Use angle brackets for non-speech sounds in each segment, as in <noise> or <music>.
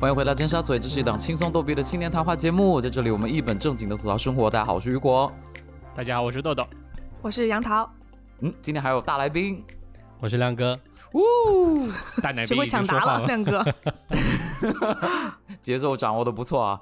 欢迎回到尖沙咀，这是一档轻松逗比的青年谈话节目，在这里我们一本正经的吐槽生活。大家好，我是雨果。大家好，我是豆豆。我是杨桃。嗯，今天还有大来宾，我是亮哥。呜，大奶学会抢答了，亮哥。<laughs> 节奏掌握的不错啊。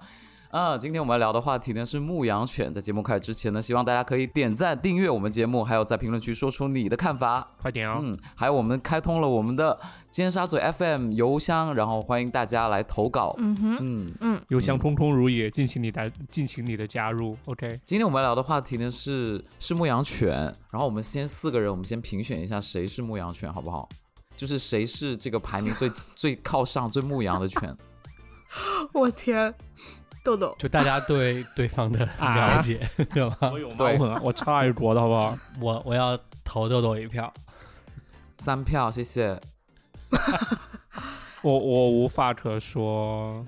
啊，今天我们聊的话题呢是牧羊犬。在节目开始之前呢，希望大家可以点赞、订阅我们节目，还有在评论区说出你的看法，快点哦。嗯，还有我们开通了我们的尖沙咀 FM 邮箱，然后欢迎大家来投稿。嗯哼，嗯嗯，邮箱空空如也，敬请你来敬请你的加入。OK，今天我们聊的话题呢是是牧羊犬，然后我们先四个人，我们先评选一下谁是牧羊犬，好不好？就是谁是这个排名最 <laughs> 最靠上、最牧羊的犬？<laughs> 我天！豆豆，就大家对 <laughs> 对方的了解，对吧？我有吗？我超爱国的好不好？<laughs> 我我要投豆豆一票，三票，谢谢。<laughs> 我我无话可说，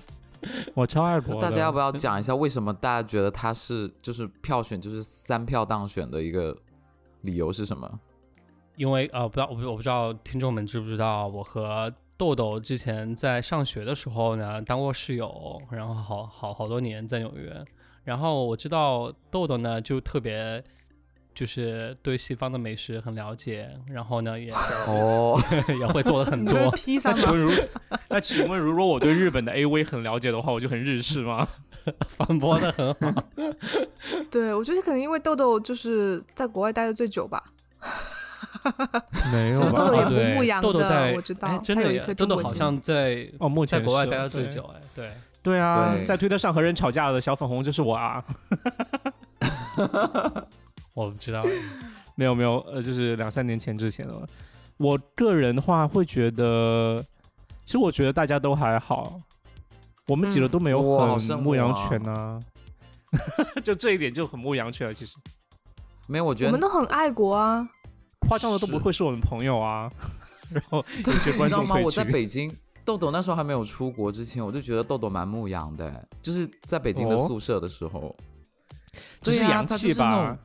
我超爱国。大家要不要讲一下为什么大家觉得他是就是票选就是三票当选的一个理由是什么？因为呃，不知道我不我不知道听众们知不知道我和。豆豆之前在上学的时候呢，当过室友，然后好好好多年在纽约。然后我知道豆豆呢，就特别就是对西方的美食很了解，然后呢也哦 <laughs> 也会做的很多披萨。<laughs> 那 <laughs> 请问如那请问如果我对日本的 AV 很了解的话，我就很日式吗？反驳的很好。对，我觉得可能因为豆豆就是在国外待的最久吧。<laughs> 没有吧？对，豆豆在，我知道，真的，豆豆好像在哦，目前在国外待的最久，哎，对，对啊，在推特上和人吵架的小粉红就是我啊，<laughs> 我不知道，<laughs> 没有没有，呃，就是两三年前之前了。我个人的话会觉得，其实我觉得大家都还好，我们几个都没有很牧羊犬啊，就这一点就很牧羊犬了。其实没有，我觉得我们都很爱国啊。夸张的都不会是我们朋友啊，<laughs> 然后一些观众吗？我在北京，豆豆那时候还没有出国之前，我就觉得豆豆蛮牧羊的，就是在北京的宿舍的时候，这是洋气吧？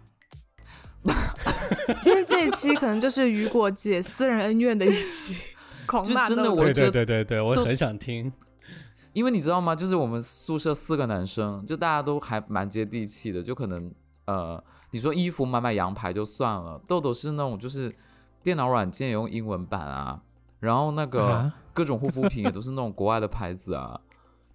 今天这一期可能就是雨果姐私人恩怨的一期，<laughs> 狂骂真的，我对对对对对，我很想听，因为你知道吗？就是我们宿舍四个男生，就大家都还蛮接地气的，就可能呃。你说衣服买买洋牌就算了，豆豆是那种就是电脑软件也用英文版啊，然后那个各种护肤品也都是那种国外的牌子啊。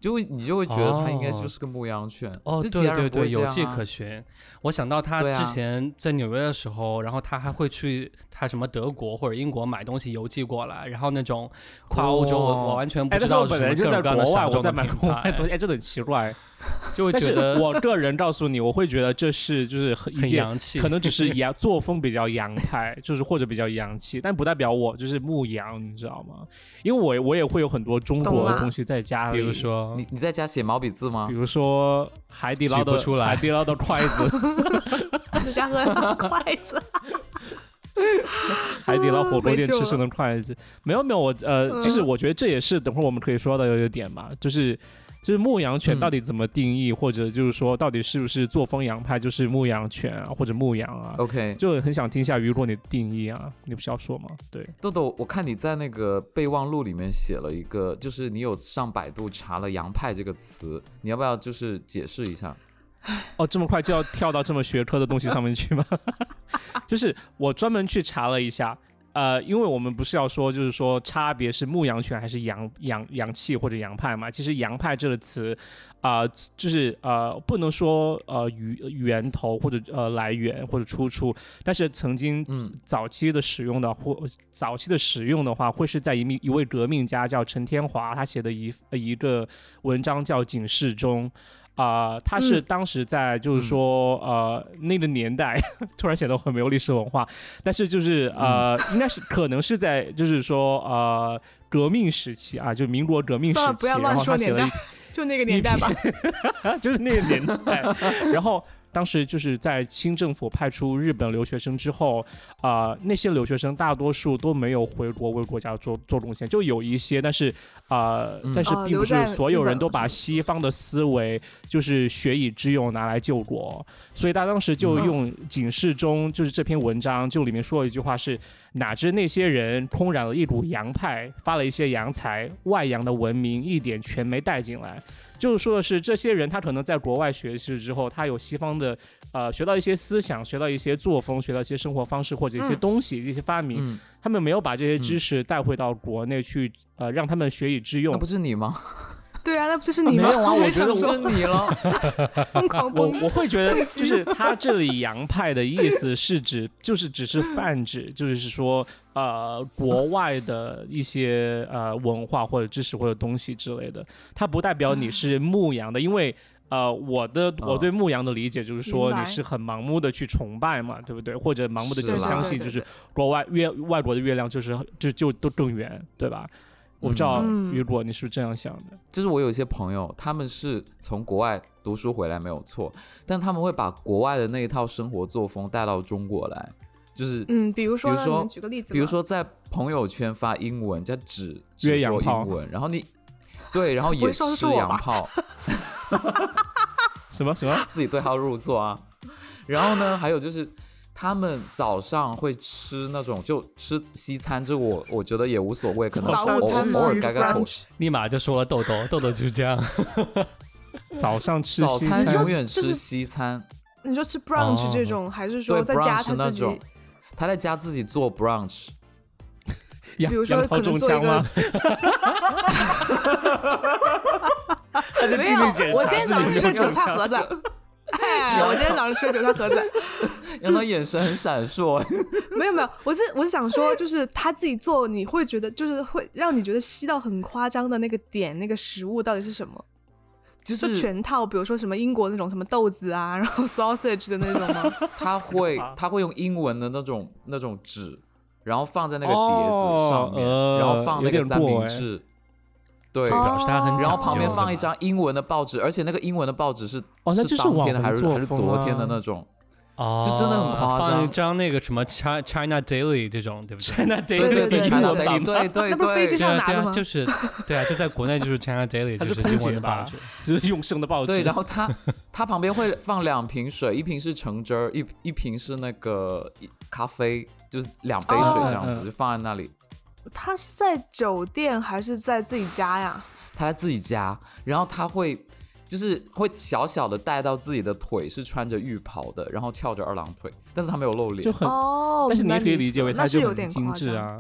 就会你就会觉得它应该就是个牧羊犬哦，对对对，有迹可循。我想到他之前在纽约的时候，然后他还会去他什么德国或者英国买东西邮寄过来，然后那种跨欧洲，我我完全不知道是什么各种国外我在买国外东西，哎，真的很奇怪，<laughs> 就会 <laughs> 觉得。我个人告诉你，我会觉得这是就是很洋气，可能只是 <laughs> 洋作风比较洋派，就是或者比较洋气，但不代表我就是牧羊，你知道吗？因为我我也会有很多中国的东西在家里，比如说你你在家写毛笔字吗？比如说海底捞的海底捞的筷子，<laughs> 在家喝筷子，海底捞火锅店吃剩的筷子，没有没有我呃，就是我觉得这也是等会儿我们可以说到的一个点嘛，就是。就是牧羊犬到底怎么定义，或者就是说到底是不是作风羊派就是牧羊犬啊，或者牧羊啊？OK，就很想听一下雨果你的定义啊，你不是要说吗？对，豆豆，我看你在那个备忘录里面写了一个，就是你有上百度查了“羊派”这个词，你要不要就是解释一下？哦，这么快就要跳到这么学科的东西上面去吗？<laughs> 就是我专门去查了一下。呃，因为我们不是要说，就是说差别是牧羊犬还是羊羊羊气或者洋派嘛？其实“洋派”这个词，啊，就是呃，不能说呃源源头或者呃来源或者出处，但是曾经早期的使用的或早期的使用的话，会是在一名一位革命家叫陈天华他写的一一个文章叫《警示》中。啊，他是当时在，就是说，呃，那个年代，<laughs> 突然显得很没有历史文化，但是就是呃，应该是可能是在，就是说，呃，革命时期啊，就民国革命时期，不要乱说年代，就那个年代吧，<laughs> 就是那个年代，<laughs> 然后。当时就是在清政府派出日本留学生之后，啊、那些留学生大多数都没有回国为国家做做贡献，就有一些，但是啊、嗯但是并不是所有人都把西方的思维就是学以致用拿来救国，所以他当时就嗯用警示中就是这篇文章就里面说了一句话是。哪知那些人空染了一股洋派，发了一些洋财，外洋的文明一点全没带进来。就是说的是，这些人他可能在国外学习之后，他有西方的呃学到一些思想，学到一些作风，学到一些生活方式或者一些嗯东西、一些发明，嗯，他们没有把这些知识带回到国内去，呃，让他们学以致用那不。是你吗？对啊，那不就是你吗？没有啊，我也觉得我就是你了。<laughs> 疯狂我我会觉得，<laughs> 就是他这里洋派的意思是指，就是只是泛指，就是说，呃，国外的一些呃文化或者知识或者东西之类的，它不代表你是牧羊的，因为。呃，我的我对牧羊的理解就是说，你是很盲目的去崇拜嘛，对不对？或者盲目的去相信，就是国外月外国的月亮就是就就都更圆，对吧？我不知道嗯雨果你是不是这样想的？就是我有一些朋友，他们是从国外读书回来没有错，但他们会把国外的那一套生活作风带到中国来，就是嗯，比如说，比如说举个例子，比如说在朋友圈发英文，叫只约只说英文，然后你对，然后也吃洋炮，<laughs> 什么什么？自己对号入座啊。然后呢，还有就是他们早上会吃那种就吃西餐，这我我觉得也无所谓，可能偶偶尔改改口。立马就说了豆豆，豆豆就是这样。<laughs> 早上吃早餐西餐。永远吃西餐，你说吃 brunch 哦这种，还是说在家他自己种，他在家自己做 brunch，杨比如说可能做一个 <laughs> 没有我查今天早上吃的自己有没有中枪韭菜盒子。哎，我今天早上吃的韭菜盒子，<laughs> 让他眼神很闪烁。<laughs> 没有没有，我是我是想说，就是他自己做，你会觉得就是会让你觉得吸到很夸张的那个点，那个食物到底是什么？就就是全套，比如说什么英国那种什么豆子啊，然后 <laughs> sausage 的那种吗？他会啊他会用英文的那种那种纸，然后放在那个碟子上面，哦然后放那个三明治，对，哦表示他很然后旁边放一张英文的报纸，而且那个英文的报纸是哦那就是当天的还是还是昨天的啊那种，哦，就真的很夸张。放一张那个什么 China China Daily 这种，对不对？China 对 Daily 对对对，China Daily，对对对那不是飞机对上拿的吗？就是对啊，就在国内就是 China Daily，就是英文的报纸。就是用生的报纸。对，然后它它旁边会放两瓶水，一瓶是橙汁儿，一一瓶是那个一咖啡，就是两杯水这样子，就放在那里。他是在酒店还是在自己家呀？他在自己家，然后他会就是会小小的带到自己的腿是穿着浴袍的，然后翘着二郎腿，但是他没有露脸就。很，哦，但是你也可以理解为他是有点就很精。致啊。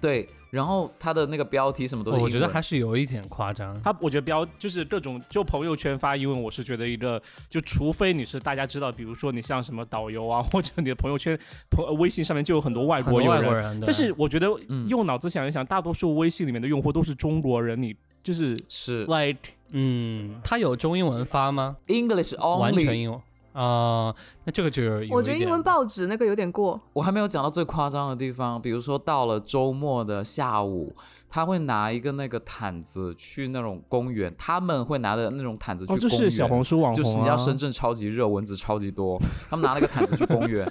对，然后他的那个标题什么都是、哦我觉得还是有一点夸张。他我觉得标就是各种就朋友圈发英文，我是觉得一个就除非你是大家知道，比如说你像什么导游啊，<laughs> 或者你的朋友圈朋微信上面就有很多外国友人，外国人，对但是我觉得嗯用脑子想一想，大多数微信里面的用户都是中国人，你就是是 like 嗯，他有中英文发吗？English 完全 only。英文啊、那这个就是有我觉得英文报纸那个有点过，我还没有讲到最夸张的地方，比如说到了周末的下午，他会拿一个那个毯子去那种公园，他们会拿着那种毯子去哦，公园。就是小红书网红啊就是你知道，深圳超级热，蚊子超级多，他们拿那个毯子去公园，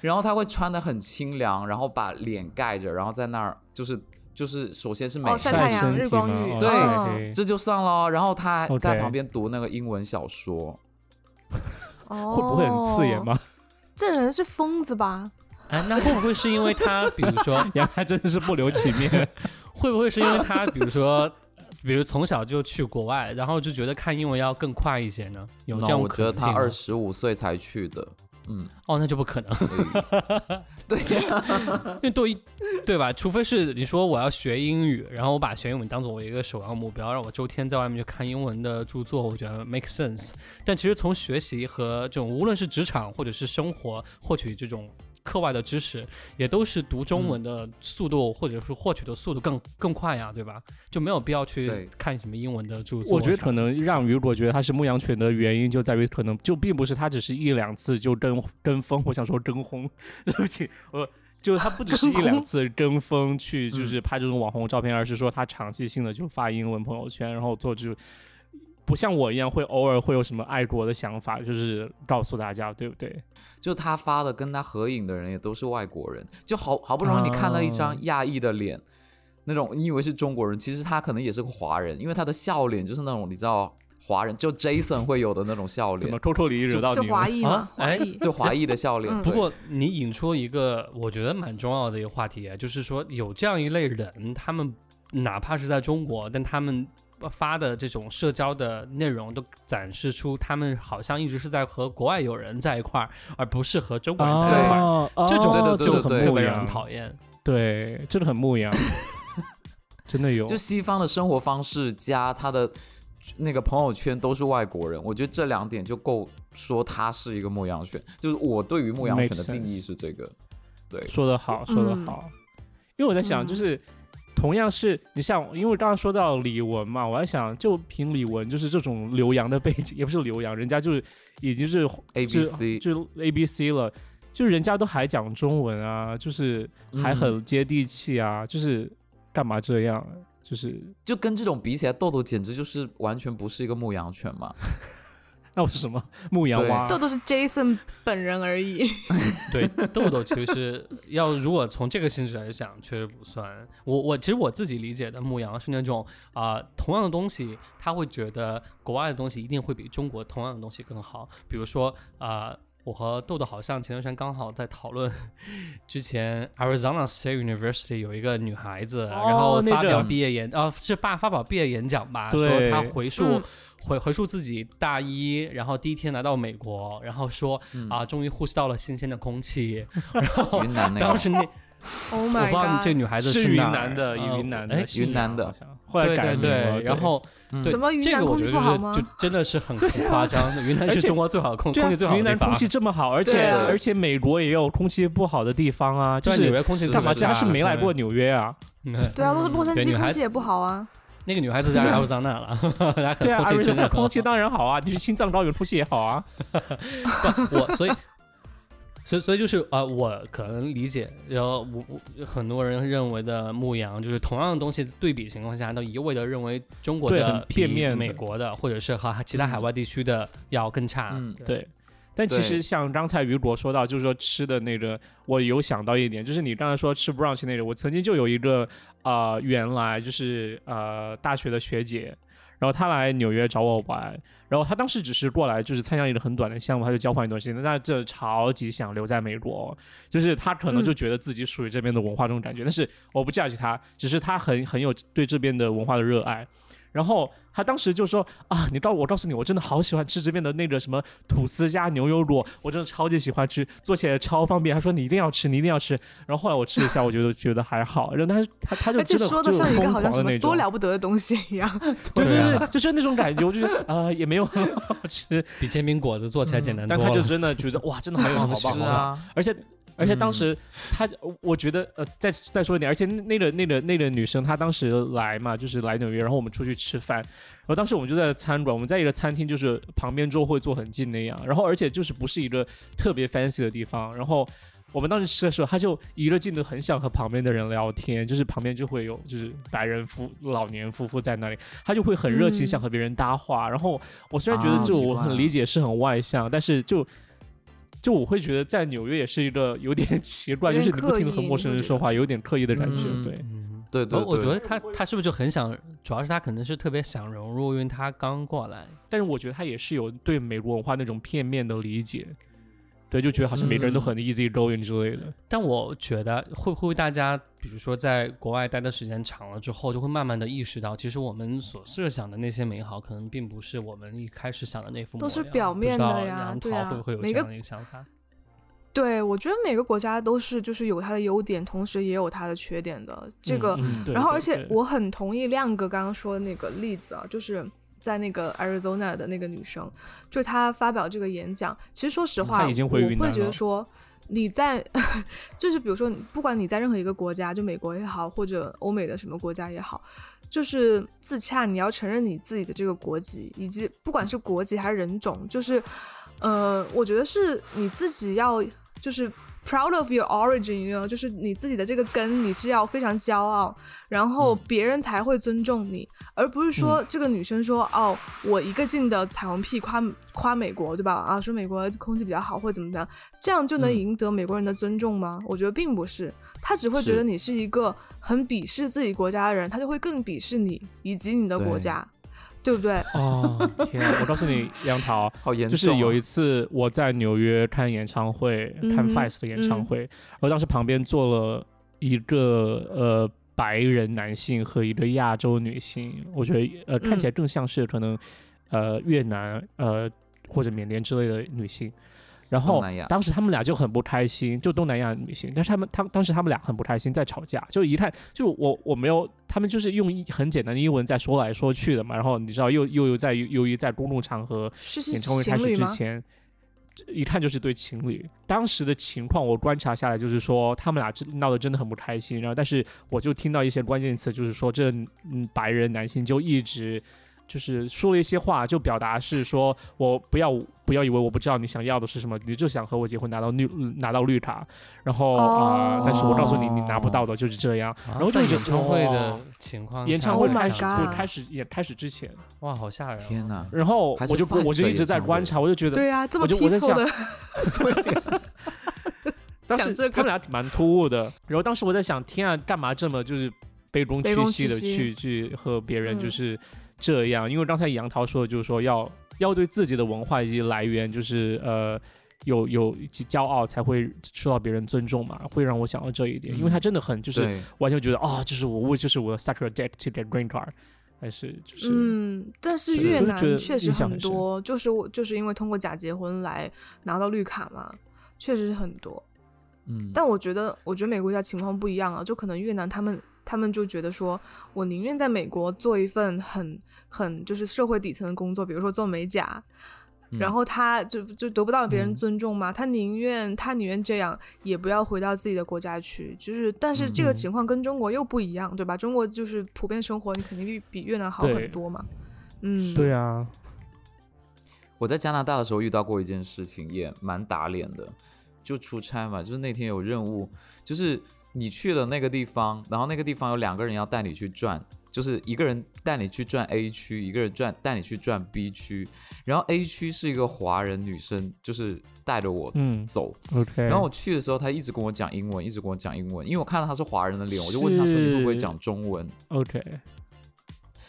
然后他会穿的很清凉，然后把脸盖着，然后在那儿就是就是首先是美哦晒晒太阳晒身体日光浴对这就算了，然后他还在旁边读那个英文小说，哦，会不会很刺眼？吗？这人是疯子吧？啊，那会不会是因为他，<laughs> 比如说，杨他真的是不留情面。<laughs> 会不会是因为他，比如说，比如从小就去国外，然后就觉得看英文要更快一些呢？有这样那我觉得他二十五岁才去的，嗯，哦，那就不可能，<laughs> 对呀、<laughs> 因为对对吧？除非是你说我要学英语，然后我把学英文当做我一个首要目标，让我周天在外面去看英文的著作，我觉得 make sense。但其实从学习和这种无论是职场或者是生活获取这种课外的知识，也都是读中文的速度、或者是获取的速度更更快呀，对吧？就没有必要去看什么英文的著作。我觉得可能让雨果觉得他是牧羊犬的原因就在于，可能就并不是他只是一两次就跟跟风，我想说跟风，<laughs> 对不起，我就他不只是一两次跟风去就是拍这种网红照片，而是说他长期性的就发英文朋友圈，然后做就不像我一样会偶尔会有什么爱国的想法，就是告诉大家，对不对？就他发的跟他合影的人也都是外国人，就好好不容易你看了一张哦亚裔的脸，那种你以为是中国人，其实他可能也是个华人，因为他的笑脸就是那种你知道华人就 Jason 会有的那种笑脸怎么脸，偷偷里惹到你了？华裔嘛啊，哎。<laughs> 就华裔的笑脸。嗯不过你引出一个我觉得蛮重要的一个话题，就是说有这样一类人，他们哪怕是在中国，但他们发的这种社交的内容都展示出他们好像一直是在和国外友人在一块儿，而不是和中国人在一块儿。哦，这种对对对这个很对牧特别让人羊，讨厌。对，真的很牧羊，<laughs> 真的有就。西方的生活方式加他的那个朋友圈都是外国人，我觉得这两点就够说他是一个牧羊犬。就是我对于牧羊犬的定义是这个，对，说得好，说得嗯好。因为我在想，嗯就是同样是你像，因为刚刚说到李玟嘛，我还想，就凭李玟就是这种留洋的背景，也不是留洋，人家就是已经是 A B C 就 A B C 了，就是人家都还讲中文啊，就是还嗯很接地气啊，就是干嘛这样？啊就是就跟这种比起来，豆豆简直就是完全不是一个牧羊犬嘛。<laughs> 那我是什么牧羊对蛙？豆豆是 Jason 本人而已。<laughs> 对，豆豆其实要如果从这个性质来讲，确实不算。我我其实我自己理解的牧羊是那种啊、同样的东西，他会觉得国外的东西一定会比中国同样的东西更好。比如说啊、我和豆豆好像前段时间刚好在讨论，之前 Arizona State University 有一个女孩子，然后发表毕业演啊、是发发表毕业演讲吧，说她回溯。嗯回回溯自己大一，然后第一天来到美国，然后说嗯啊，终于呼吸到了新鲜的空气。<laughs> 云南那个，当时那 <laughs> Oh 我 my 不知道你 god！这女孩子是云南的，呃云南的，哎，云南的后来对改了对，然后嗯对怎么云这南空个我觉得就是气不好吗就真的是很夸张的。云南是中国最好的空空气最好的地方云南空气这么好，而且啊而且美国也有空气不好的地方啊，就是纽约空气是干嘛？是他是没来对过纽约啊？嗯对啊，洛洛杉矶空气也不好啊。那个女孩子在 <laughs> 阿尔桑那了，<laughs> 她对啊，空气真的很好空气当然好啊，你去青藏高原空气也好啊。<laughs> 不，我所以，所以所以就是啊、呃我可能理解，然后我我很多人认为的牧羊，就是同样的东西对比情况下，都一味的认为中国的片面美国的或者是和其他海外地区的要更差。嗯对，但其实像刚才雨果说到，就是说吃的那个，我有想到一点，就是你刚才说吃 brunch 那个，我曾经就有一个呃，原来就是呃大学的学姐，然后她来纽约找我玩，然后她当时只是过来就是参加一个很短的项目，她就交换一段时间，但她这超级想留在美国，就是她可能就觉得自己属于这边的文化这种感觉，但是我不 judge 她，只是她很很有对这边的文化的热爱。然后他当时就说啊，你告我告诉你，我真的好喜欢吃这边的那个什么吐司加牛油果，我真的超级喜欢吃，做起来超方便。他说你一定要吃，你一定要吃。然后后来我吃了一下，我觉得觉得还好。然后他他他就真的说的像一个就疯好像什么狂的那种多，了不得的东西一样。<laughs> 对对啊对对，就是那种感觉。我就觉得呃也没有很好吃，比煎饼果子做起来简单多了。但他就真的觉得哇，真的很有什么好吃好棒好棒。啊，而且而且当嗯时他，我觉得呃，再再说一点，而且那个那个那个女生她当时来嘛，就是来纽约，然后我们出去吃饭，然后当时我们就在餐馆，我们在一个餐厅，就是旁边桌会坐很近那样，然后而且就是不是一个特别 fancy 的地方，然后。我们当时吃的时候，他就一个劲的很想和旁边的人聊天，就是旁边就会有就是白人夫老年夫妇在那里，他就会很热情嗯想和别人搭话。然后我虽然觉得啊就我很理解是很外向，但是就就我会觉得在纽约也是一个有点奇怪，<laughs> 就是你不停的和陌生人说话，有点刻意的感觉。嗯对，嗯，对对对，我我觉得他他是不是就很想，主要是他可能是特别想融入，因为他刚过来。但是我觉得他也是有对美国文化那种片面的理解，对，就觉得好像每个人都很 easy going 之类的。但我觉得会会不会大家，比如说在国外待的时间长了之后，就会慢慢的意识到，其实我们所设想的那些美好，可能并不是我们一开始想的那副模样。都是表面的呀对啊桃会不会有这每个样的一个想法？对，我觉得每个国家都是就是有它的优点，同时也有它的缺点的。这个，嗯，嗯然后而且我很同意亮哥刚刚说的那个例子啊，就是在那个 Arizona 的那个女生，就她发表这个演讲，其实说实话，她已经回我会觉得说。你在，<laughs> 就是比如说，不管你在任何一个国家，就美国也好，或者欧美的什么国家也好，就是自洽，你要承认你自己的这个国籍，以及不管是国籍还是人种，就是，呃，我觉得是你自己要，就是 proud of your origin，you know, 就是你自己的这个根，你是要非常骄傲，然后嗯。别人才会尊重你，而不是说这个女生说、哦，我一个劲的彩虹屁夸夸美国，对吧？啊，说美国空气比较好或者怎么样，这样就能嗯。赢得美国人的尊重吗？我觉得并不是，他只会觉得你是一个很鄙视自己国家的人，他就会更鄙视你以及你的国对。家，对不对？哦，天啊！我告诉你，杨桃，<laughs> 好严重、啊。就是有一次我在纽约看演唱会，看嗯看 Fice 的演唱会，然后当时旁边坐了一个呃白人男性和一个亚洲女性，我觉得呃看起来更像是可能呃越南呃或者缅甸之类的女性。然后当时他们俩就很不开心，就东南亚女性，但是他们他们当时他们俩很不开心，在吵架，就一看就我我没有，他们就是用一很简单的英文在说来说去的嘛，然后你知道又又又在由于在公共场合是是演唱会开始？之前，一看就是对情侣。当时的情况我观察下来，就是说他们俩真闹得真的很不开心。然后，但是我就听到一些关键词，就是说这嗯白人男性就一直就是说了一些话，就表达是说我不要不要以为我不知道你想要的是什么，你就想和我结婚拿到绿拿到绿卡，然后啊、哦但是我告诉你，你拿不到的就是这样。然然后就在演唱会的情况演下，Oh 唱会开始开始也开始之前，哇，好吓人、天！哪！然后我就我就一直在观察，我就觉得对呀、这么我就我在想的，当时 <laughs> 这他们俩蛮突兀的，然后当时我在想，天啊，干嘛这么就是卑躬屈膝的去去和别人就嗯是这样？因为刚才杨桃说的就是说要要对自己的文化以及来源就是呃有有骄傲，才会受到别人尊重嘛，会让我想到这一点，因为他真的很就是，完全觉得啊，这是我为就是我的 such a debt to get green card，还是就是、嗯，但是越南确实很多，就是我就是因为通过假结婚来拿到绿卡嘛，确实是很多。嗯，但我觉得，我觉得每个国家情况不一样啊，就可能越南他们他们就觉得说，我宁愿在美国做一份很很就是社会底层的工作，比如说做美甲，嗯然后他就就得不到别人嗯尊重嘛，他宁愿他宁愿这样，也不要回到自己的国家去。就是，但是这个嗯情况跟中国又不一样，对吧？中国就是普遍生活，你肯定比比越南好很多嘛。嗯，对啊，我在加拿大的时候遇到过一件事情，也蛮打脸的。就出差嘛，就是那天有任务，就是你去了那个地方，然后那个地方有两个人要带你去转，就是一个人带你去转 A 区，一个人转带你去转 B 区。然后 A 区是一个华人女生，就是带着我嗯走。，OK，然后我去的时候，她一直跟我讲英文，一直跟我讲英文，因为我看到她是华人的脸，我就问她说你会不会是讲中文？OK，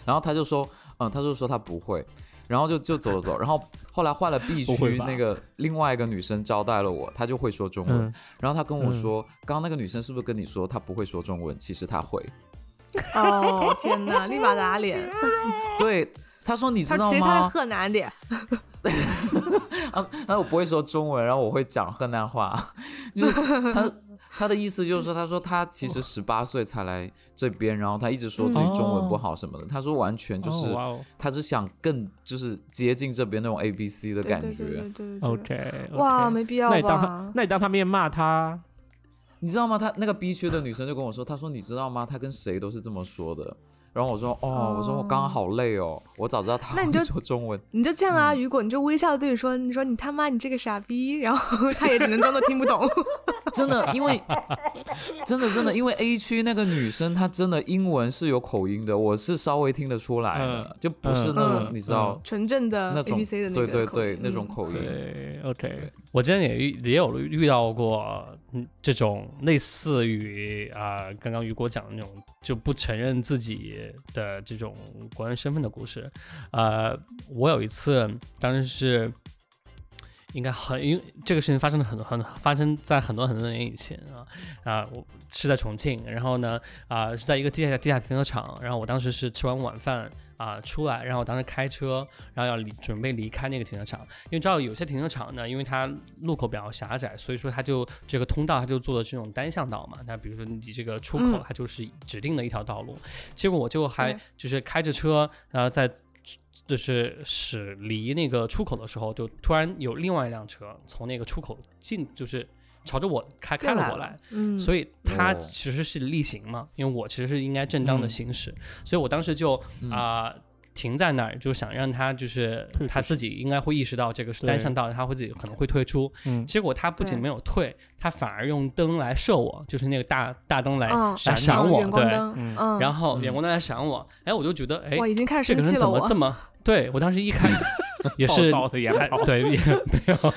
然后她就说，嗯，她就说她不会，然后就就走了走，然后后来换了 B 区，那个另外一个女生招待了我，她就会说中文，嗯，然后她跟我嗯说，刚刚那个女生是不是跟你说她不会说中文？其实她会，<laughs> 哦天哪，立马打脸。<laughs> 对，她说你知道吗其实她是？河南的，<laughs> 啊，那我不会说中文，然后我会讲河南话，就是他他的意思就是说，他说他其实十八岁才来这边，然后他一直说自己中文不好什么的，他说完全就是哦哇哦他只想更就是接近这边那种 A B C 的感觉。对对对对对对。，OK，哇，没必要那你当他？那你当他面骂他，你知道吗？他那个 B 区的女生就跟我说，他说你知道吗？他跟谁都是这么说的。然后我说哦，我说我刚刚好累哦，我早知道他会那你就说中文。你就这样啊，嗯雨果，你就微笑的对你说，你说你他妈你这个傻逼，然后他也只能装作听不懂。<laughs> 真的，因为真的真的，因为 A 区那个女生她真的英文是有口音的，我是稍微听得出来的，嗯就不是那种、嗯你知道、纯正的那 A 种 B C 的那对个口对对音嗯那种口音。对，OK，我之前也遇也有遇到过，嗯，这种类似于啊、刚刚雨果讲的那种，就不承认自己的这种国人身份的故事。呃，我有一次，当时是应该很，因为这个事情发生了很多很发生在很多很多年以前啊啊，我是在重庆，然后呢啊、是在一个地下地下停车场，然后我当时是吃完晚饭。啊，出来，然后我当时开车，然后要离准备离开那个停车场，因为知道有些停车场呢，因为它路口比较狭窄，所以说它就这个通道它就做的这种单向道嘛。那比如说你这个出口嗯，它就是指定的一条道路。结果我就还就是开着车，然后在就是驶离那个出口的时候，就突然有另外一辆车从那个出口进，就是朝着我开开了了过来。嗯，所以它哦其实是逆行嘛，因为我其实是应该正当的嗯。行驶，所以我当时就嗯。啊、停在那儿，就想让他就是他自己应该会意识到这个是单向道，他会自己可能会退出。嗯，结果他不仅没有退，他反而用灯来射我，就是那个大大灯来、闪嗯我，对，然后嗯远光灯来闪我，哎，我就觉得哎哇，，已经开始这个人生气了，我怎么这么？<laughs> 对我当时一开也 <laughs> 暴是躁的眼还泡，对，也没有。<laughs>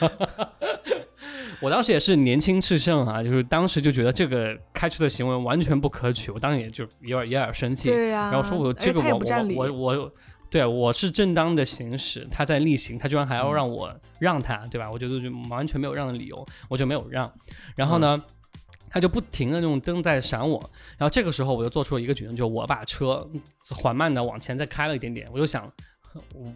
我当时也是年轻气盛啊，就是当时就觉得这个开车的行为完全不可取，我当时也就有点有点生气，对呀，然后说我这个我不占理我我我，对我是正当的行驶，他在逆行，他居然还要让我让他，对吧？我觉得就完全没有让的理由，我就没有让。然后呢，他就不停的那种灯在闪我，然后这个时候我就做出了一个举动，就是我把车缓慢的往前再开了一点点，我就想我。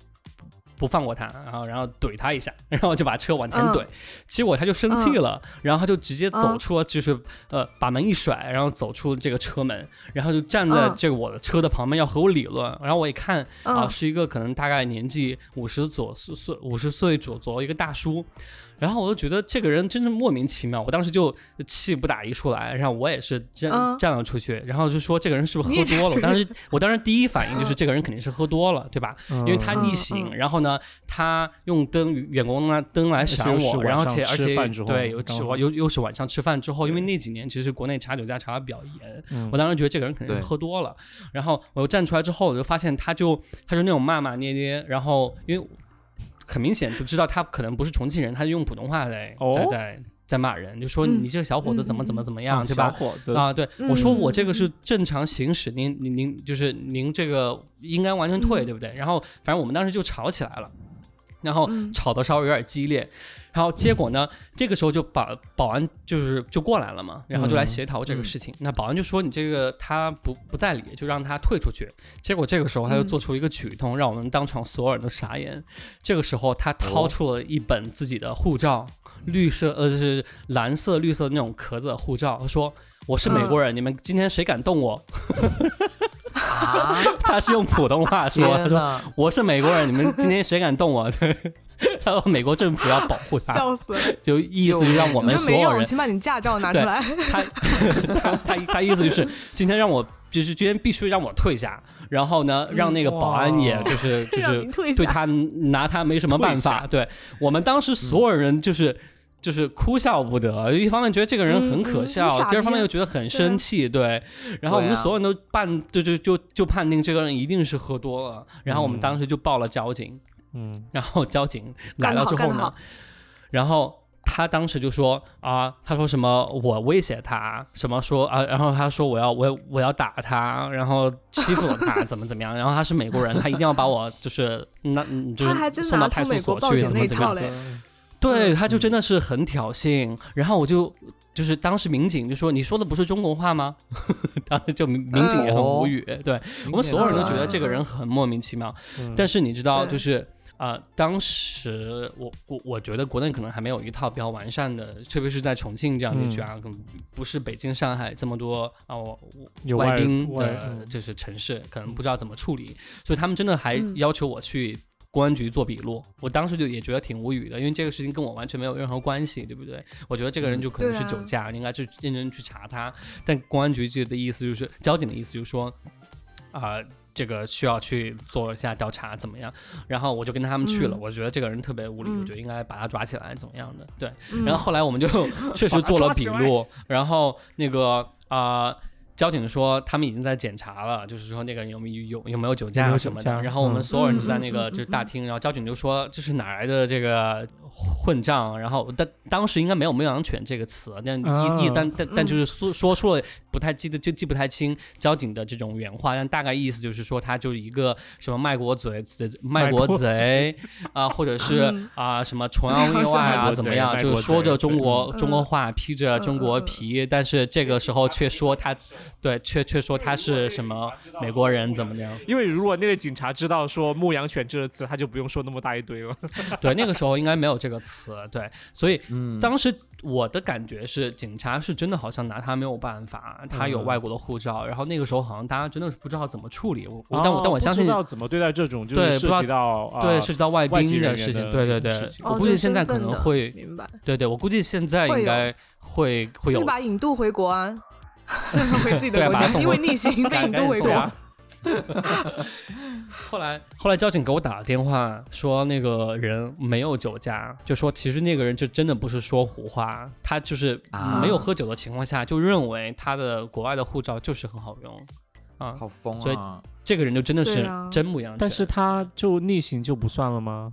不放过他，然后然后怼他一下，<laughs> 然后就把车往前嗯。怼，结果他就生气了，然后他就直接走嗯出了，就是呃把门一甩，然后走出这个车门，然后就站在嗯。这个我的车的旁边要和我理论，然后我一看啊、嗯是一个可能大概年纪五十左岁五十岁左左右一个大叔，然后我就觉得这个人真是莫名其妙，我当时就气不打一处来，然后我也是站、嗯。站了出去，然后就说这个人是不是喝多了？我当时我当时第一反应就是这个人肯定是喝多了，对吧？因因为他逆嗯行，嗯。然后呢，他用灯远光灯灯来闪我，然后且而且吃饭之后对，有吃又又是晚上吃饭之后，因为那几年其实国内查酒驾查的比较严，嗯。我当时觉得这个人肯定是喝多了，然后我又站出来之后，我就发现他就他就那种骂骂咧咧，然后因为很明显就知道他可能不是重庆人，他就用普通话在、哦？在在在骂人，就说嗯你这个小伙子怎么怎么怎么样，啊对吧？小伙子。啊，对，我说我这个嗯是正常行驶，您您您就是您这个应该完全退，嗯。对不对？然后反正我们当时就吵起来了，然后嗯。吵得稍微有点激烈，然后结果呢，这个时候就保保安就是就过来了嘛，然后就来嗯协调这个嗯事情。那保安就说你这个他不不在理，就让他退出去。结果这个时候他就嗯做出一个举动，让我们当场所有人都傻眼。这个时候他掏哦出了一本自己的护照，绿色呃就是蓝色绿色的那种壳子的护照，他说。我是美国人，你们今天谁敢动我？<laughs> 啊！<laughs> 他是用普通话说，他说！我是美国人，你们今天谁敢动我？<laughs> 他说美国政府要保护他，笑死了！就意思就让我们所有人，请把你驾照拿出对来。他 <laughs> 他他他意思就是今天让我就是今天必须让我退下，然后呢让那个保安也就是就是。对他拿他没什么办法，对我们当时所有人就是。就是哭笑不得，一方面觉得这个人很可笑，第二方面又觉得很生气，对。然后我们所有人都判，就就就就判定这个人一定是喝多了，然后我们嗯当时就报了交警，嗯然后交警来了之后呢然后他当时就说啊，他说什么我威胁他，什么说啊，然后他说我要我要我要打他，然后欺负了他，怎么怎么样，然后他是美国人，他一定要把我就是那嗯就是他还真送到派出所去，国报警怎么怎么样那一套。嘞。对，嗯。他就真的是很挑衅，然后我就就是当时民警就说你说的不是中国话吗？<laughs> 当时就民民警也很无语，对我们所有人都觉得这个人很莫名其妙，嗯。但是你知道，就是啊、呃当时我我我觉得国内可能还没有一套比较完善的，特别是在重庆这样地区啊，可能不是北京、上海这么多啊、我有外宾外的嗯。就是城市，可能不知道怎么处理，所以他们真的还嗯。要求我去。公安局做笔录，我当时就也觉得挺无语的，因为这个事情跟我完全没有任何关系，对不对？我觉得这个人就可能是酒驾，应该去认真去查他。但公安局这的意思就是，交警的意思就是说，啊、这个需要去做一下调查，怎么样？然后我就跟他们去了，嗯我觉得这个人特别无理，嗯我觉得应该把他抓起来，怎么样的？对。嗯然后后来我们就确实做了笔录，然后那个啊。交警说他们已经在检查了，就是说那个有没有有有没有酒驾什么的。然后我们嗯所有人就在那嗯个就是大厅，然后交警就说这是哪来的这个混账？然后但当时应该没有“牧羊犬”这个词，但啊。一一但但但嗯。就是说说出了不太记得就记不太清交警的这种原话，但大概意思就是说他就是一个什么卖国贼卖国国贼。啊，或者是嗯。啊什么崇洋媚外啊 <laughs> 怎么样，就是说着中国嗯中国话，披着中国皮，但是这个时候却说他对却却说他是什么美国人怎么样？因为如果那个警察知道说“牧羊犬”这个词，他就不用说那么大一堆了。<laughs> 对，那个时候应该没有这个词，对，所以嗯，当时我的感觉是，警察是真的好像拿他没有办法，他有嗯。外国的护照，然后那个时候好像大家真的是不知道怎么处理。我我但我但我哦相信不知，道怎么对待这种就对不知道是涉及到啊对涉及到外宾的事情，对对对。我估计现在可能会，明白，对对，我估计现在应该会会有。就是把引渡回国啊，回自己的国家，因为逆行 <laughs> 被赶引渡回国赶紧送。啊 <laughs> 后来后来交警给我打了电话，说那个人没有酒驾，就说其实那个人就真的不是说胡话，他就是啊没有喝酒的情况下，就认为他的国外的护照就是很好用啊，好疯啊所以啊！这个人就真的是真牧羊犬。但是他就逆行就不算了吗？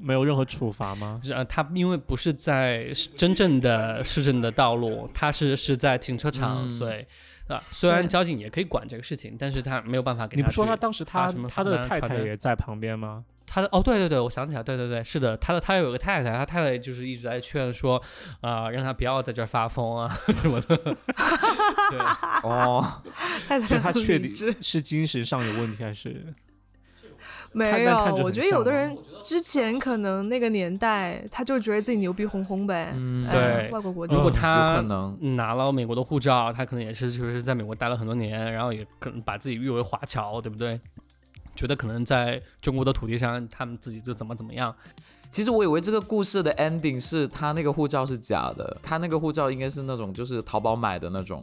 没有任何处罚吗？是啊，他因为不是在真正的市政的道路，他是是在停车场，嗯所以啊，虽然交警也可以管这个事情，但是他没有办法给你不说他当时他什么他的太太也在旁边吗？他的哦，对对对，我想起来，对对对，是的，他的他有个太太，他太太就是一直在劝说，啊、让他不要在这儿发疯啊 <laughs> 什么的。对，哦，<laughs> 太就他确定是精神上有问题还是？没有我觉得有的人之前可能那个年代，他就觉得自己牛逼哄哄呗。嗯哎对外国国籍如果他可能拿了美国的护照，他可能也是就是在美国待了很多年，然后也可能把自己誉为华侨，对不对？觉得可能在中国的土地上，他们自己就怎么怎么样。其实我以为这个故事的 ending 是他那个护照是假的，他那个护照应该是那种就是淘宝买的那种，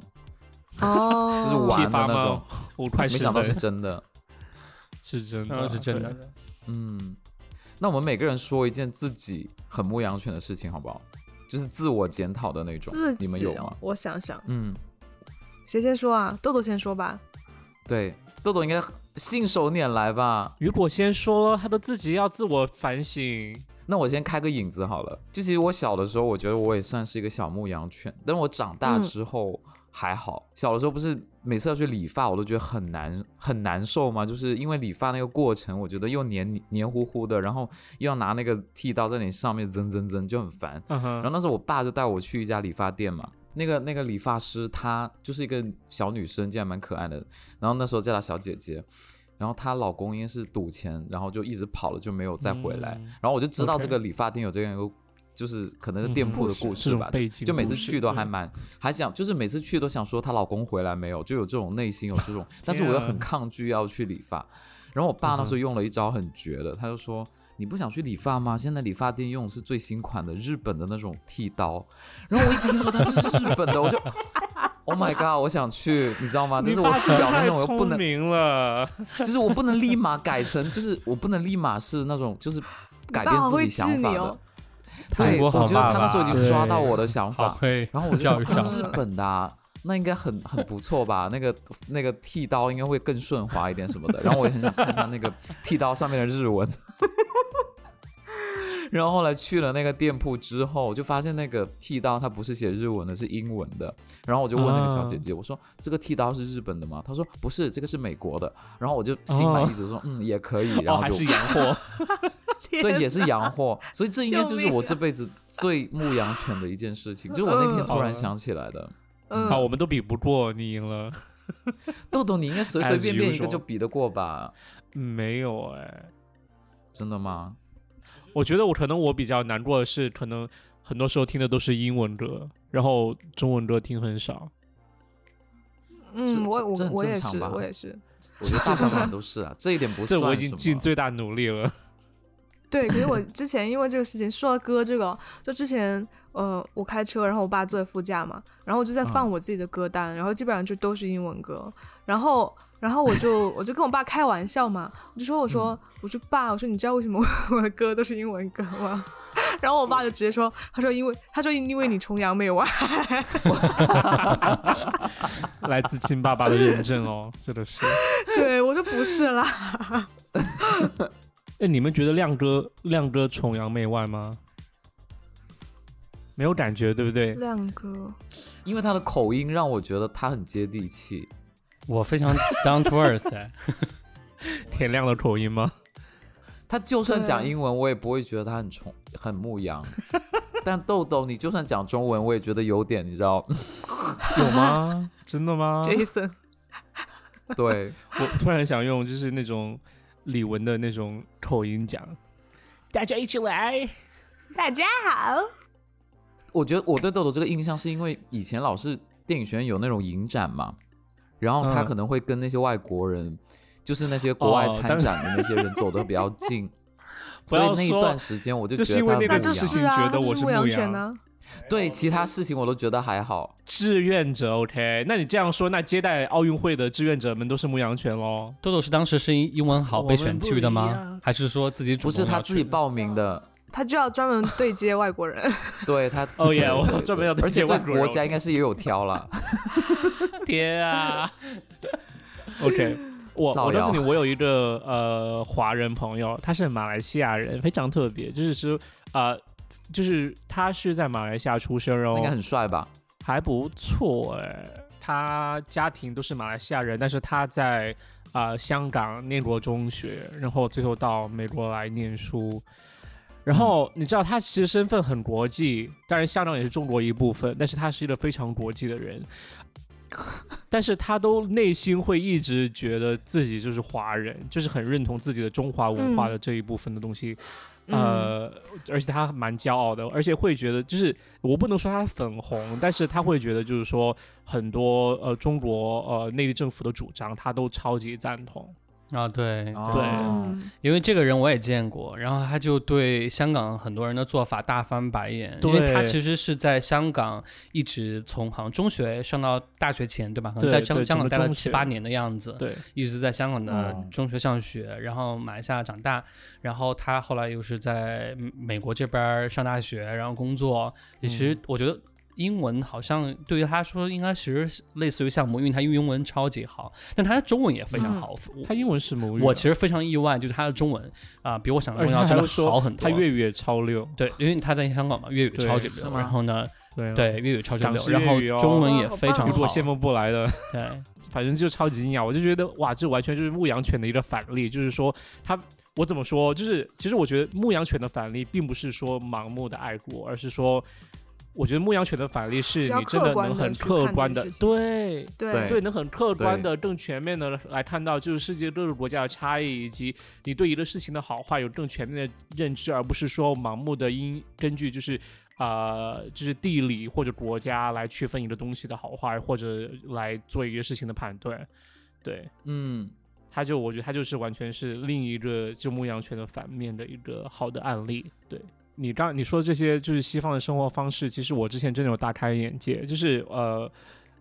哦，就是玩的那种？五块十没想到是的，真的。是真嗯的，是真的。嗯，那我们每个人说一件自己很牧羊犬的事情好不好？就是自我检讨的那种自，己你们有吗哦？我想想，嗯，谁先说啊？豆豆先说吧。对，豆豆应该信手拈来吧？雨果先说了，他都自己要自我反省。那我先开个引子好了。就其实我小的时候，我觉得我也算是一个小牧羊犬，但我长大嗯之后还好。小的时候不是每次要去理发，我都觉得很难很难受吗？就是因为理发那个过程，我觉得又黏黏糊糊的，然后又要拿那个剃刀在你上面增增增，就很烦。然后那时候我爸就带我去一家理发店嘛，那个那个理发师她就是一个小女生，竟然蛮可爱的。然后那时候叫她小姐姐，然后她老公因为是赌钱，然后就一直跑了，就没有再回来。嗯然后我就知道这个理发店有这样一个，就是可能是店铺的故事吧。种背景就每次去都还蛮还想，就是每次去都想说她老公回来没有，就有这种内心有这种，<laughs> 但是我又很抗拒要去理发。然后我爸那时候用了一招很绝的，他就说。你不想去理发吗？现在理发店用的是最新款的日本的那种剃刀。然后我一听说它是日本的，我就 Oh my god，我想去，你知道吗？但是我表面我又不能，明了，就是我不能立马改成，就是我不能立马是那种就是改变自己想法的。对，我觉得他那时候已经抓到我的想法，然后我就教育小想日本的、啊，那应该很很不错吧？那个那个剃刀应该会更顺滑一点什么的。然后我也很想看他那个剃刀上面的日文。<laughs> 然后后来去了那个店铺之后，就发现那个剃刀它不是写日文的，是英文的。然后我就问那个小姐姐，我说这个剃刀是日本的吗？她说不是，这个是美国的。然后我就心满意足说，嗯，也可以。然哦，后就还是洋货，对，也是洋货，所以这应该就是我这辈子最牧羊犬的一件事情，就是我那天突然嗯想起来的。嗯，好，我们都比不过，你赢了。<laughs> 豆豆，你应该随随便便一个就比得过吧？嗯没有哎，真的吗？我觉得我可能我比较难过的是，可能很多时候听的都是英文歌，然后中文歌听很少。嗯，我我我我也是。我觉得 <laughs> 大部分人都是啊，这一点不这算我已经尽最大努力了。对，可是我之前因为这个事情说到歌这个，就之前呃我开车，然后我爸坐在副驾嘛，然后我就在放嗯。我自己的歌单，然后基本上就都是英文歌，然后然后我就我就跟我爸开玩笑嘛，我就说我说、我说爸，我说你知道为什么我 <laughs> 的歌都是英文歌吗？<laughs> 然后我爸就直接说，他说因为他说因为你崇洋媚外，<laughs> 来自亲爸爸的认证哦，真的是。对我说不是啦，哎，你们觉得亮哥亮哥崇洋媚外吗？没有感觉，对不对？亮哥，因为他的口音让我觉得他很接地气。我非常 down to earth 哎 <laughs> 田亮的口音吗？他就算讲英文，我也不会觉得他很崇很牧羊。<laughs> 但豆豆，你就算讲中文，我也觉得有点，你知道？<laughs> 有吗？真的吗？Jason，对，我突然想用就是那种李玟的那种口音讲，大家一起来。大家好，我觉得我对豆豆这个印象是因为以前老是电影学院有那种影展嘛，然后他嗯可能会跟那些外国人，就是那些国外参展的那些人走得比较近，<laughs> 不所以那一段时间我就就是觉得他因为那个那就牧羊事情是啊，觉。得我是牧羊。犬呢、对其他事情我都觉得还好。志愿者，OK？那你这样说，那接待奥运会的志愿者们都是牧羊犬喽？豆豆是当时是英英文好被选去的吗？还是说自己主不是他自己报名的，他就要专门对接外国人。<laughs> 对他。哦耶我专门要对接外国人国家应该是也有挑了。天啊！<laughs> OK，我我告诉你，我有一个呃华人朋友，他是马来西亚人，非常特别，就是说呃，就是他是在马来西亚出生哦，应该很帅吧？还不错哎。他家庭都是马来西亚人，但是他在啊、呃香港念过中学，然后最后到美国来念书。然后你知道他其实身份很国际，当然香港也是中国一部分，但是他是一个非常国际的人。<laughs> 但是他都内心会一直觉得自己就是华人，就是很认同自己的中华文化的这一部分的东西。嗯呃，而且他蛮骄傲的，而且会觉得就是我不能说他粉红，但是他会觉得就是说很多呃中国呃内地政府的主张他都超级赞同。啊，对对因为这个人我也见过，然后他就对香港很多人的做法大翻白眼，因为他其实是在香港一直从好像中学上到大学前，对吧？可能在香香港待了七八年的样子，对，一直在香港的哦。中学上学，然后马来西亚长大，然后他后来又是在美美国这边儿上大学，然后工作。也其实我觉得英文好像对于他说应该其实类似于像母语，因为他英文超级好，但他的中文也非常嗯好。我他英文是母语啊，我其实非常意外，就是他的中文啊、比我想象中要真的好很多。他粤语也超溜，对，因为他在香港嘛，粤语超级溜，然后呢，对粤语超级溜，然后中文也非常好我。羡慕不来的。对，反正就超级惊讶，我就觉得哇，这完全就是牧羊犬的一个反例，就是说他，我怎么说，就是其实我觉得牧羊犬的反例并不是说盲目的爱国，而是说，我觉得牧羊犬的反例是你真的能很客观的对对。对，能很客观的、更全面的来看到就是世界各个国家的差异，以及你对一个事情的好坏有更全面的认知，而不是说盲目的因根据就是。呃，就是地理或者国家来区分一个东西的好坏，或者来做一个事情的判断，对，嗯，他就我觉得他就是完全是另一个就牧羊犬的反面的一个好的案例。对你刚你说的这些就是西方的生活方式，其实我之前真的有大开眼界，就是呃。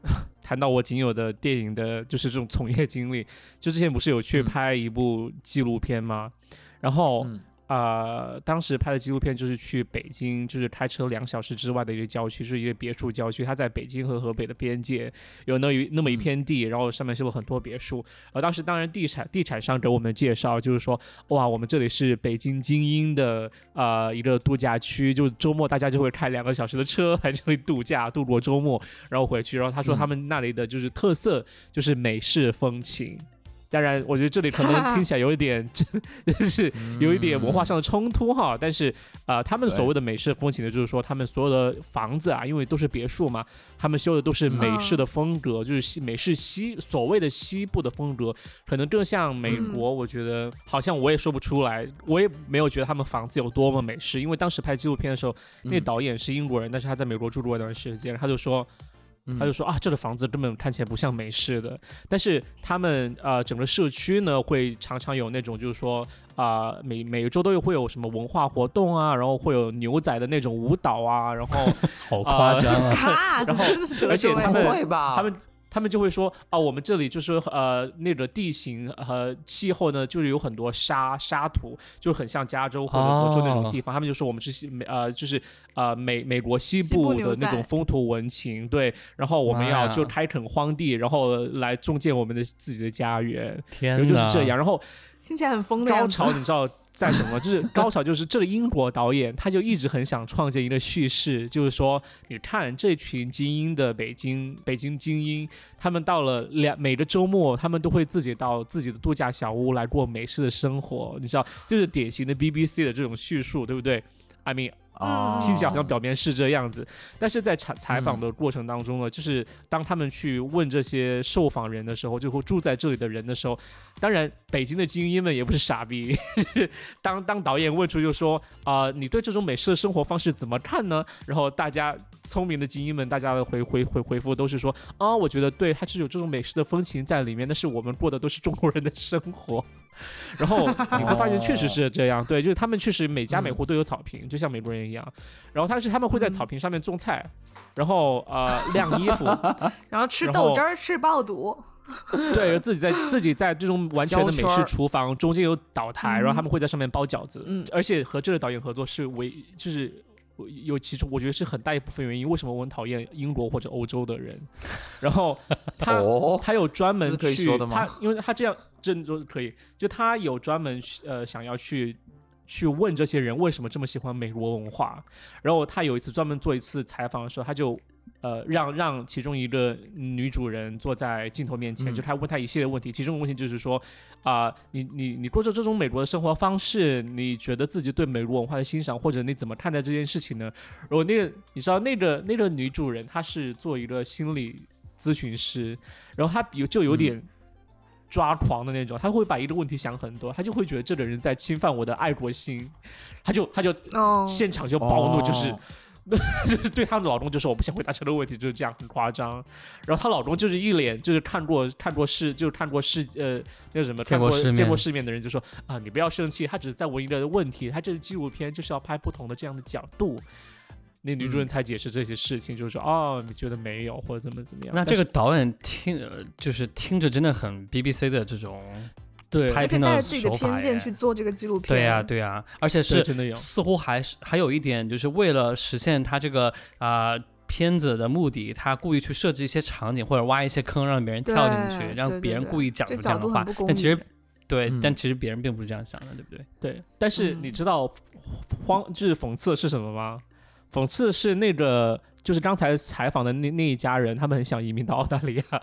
<laughs> 谈到我仅有的电影的，就是这种从业经历，就之前不是有去嗯拍一部纪录片吗？然后嗯呃，当时拍的纪录片就是去北京，就是开车两小时之外的一个郊区，就是一个别墅郊区。它在北京和河北的边界有那一那么一嗯片地，然后上面修了很多别墅。而当时当然地产地产商给我们介绍，就是说哇，我们这里是北京精英的呃一个度假区，就周末大家就会开两个小时的车来这里度假，度过周末，然后回去。然后他说嗯他们那里的就是特色就是美式风情。当然，我觉得这里可能 <laughs> 听起来有一点，<laughs> 真就是有一点文化上的冲突哈。但是，呃，他们所谓的美式风情呢，就是说他们所有的房子啊，因为都是别墅嘛，他们修的都是美式的风格，就是西美式西所谓的西部的风格，可能更像美国。我觉得好像我也说不出来，我也没有觉得他们房子有多么美式，因为当时拍纪录片的时候，那导演是英国人，但是他在美国住过一段时间，他就说。嗯他就说啊，这个房子根本看起来不像美式的，但是他们呃整个社区呢会常常有那种就是说啊、每每个周都有会有什么文化活动啊，然后会有牛仔的那种舞蹈啊，然后 <laughs> 好夸张啊！<laughs> 咔，然后真的是德而且他们不会吧？他们他们就会说啊，我们这里就是呃那个地形和气候呢，就是有很多沙沙土，就很像加州或者德州那种哦地方。他们就说我们是西美呃就是呃美美国西西部的那种风土文情，对。然后我们要就开垦荒地，然后来重建我们的自己的家园，天然后就是这样。然后听起来很疯的高潮你知道在什么？就是 <laughs> 高潮就是这个英国导演他就一直很想创建一个叙事，就是说你看这群精英的北京北京精英，他们到了两每个周末，他们都会自己到自己的度假小屋来过美式的生活，你知道，就是典型的 BBC 的这种叙述，对不对？I mean，哦，听起来好像表面是这样子，但是在采采访的过程当中呢，就是当他们去问这些受访人的时候，就会住在这里的人的时候，当然北京的精英们也不是傻逼，<laughs> 就是当当导演问出就说啊、你对这种美式的生活方式怎么看呢？然后大家聪明的精英们，大家的回回回回复都是说啊，我觉得对，它是有这种美式的风情在里面，但是我们过的都是中国人的生活。然后你会发现确实是这样，对，就是他们确实每家每户都有草坪，就像美国人一样。然后他是他们会在草坪上面种菜，然后呃晾衣服，<laughs> 然后吃豆汁儿，吃爆肚，对，自己在自己在这种完全的美式厨房中间有岛台，然后他们会在上面包饺子，嗯。而且和这个导演合作是唯就是。有其中，我觉得是很大一部分原因。为什么我很讨厌英国或者欧洲的人？然后 <laughs> 他、哦他有专门去说的吗他因为他这样这都可以，就他有专门去呃想要去去问这些人为什么这么喜欢美国文化。然后他有一次专门做一次采访的时候，他就呃让让其中一个女主人坐在镜头面前，嗯就他问她一系列问题，其中的问题就是说啊、你你你过着这种美国的生活方式，你觉得自己对美国文化的欣赏，或者你怎么看待这件事情呢？然后那个你知道那个那个女主人她是做一个心理咨询师，然后她有就有点。抓狂的那种，她会把一个问题想很多，她就会觉得这个人在侵犯我的爱国心，她就她就哦，现场就暴怒，就是哦 <laughs> 就是对她老公就说我不想回答这个问题，就是这样很夸张。然后她老公就是一脸就是看过看过世就是看过世呃那个什么看过见过世面见过世面的人就说啊你不要生气，他只是在问一个问题，他这是纪录片就是要拍不同的这样的角度。那女主人嗯才解释这些事情，就是说哦你觉得没有或者怎么怎么样。那这个导演听呃就是听着真的很 BBC 的这种对而且拍片带着自己的偏见去做这个纪录片，对呀、对呀、而且对是真的有似乎还是还有一点，就是为了实现他这个啊、片子的目的，他故意去设置一些场景或者挖一些坑让别人跳进去，让别人故意讲这出这样的话但其实对，嗯但其实别人并不是这样想的，对不对？对，但是嗯你知道荒就是讽刺的是什么吗？讽刺的是那个就是刚才采访的那那一家人，他们很想移民到澳大利亚，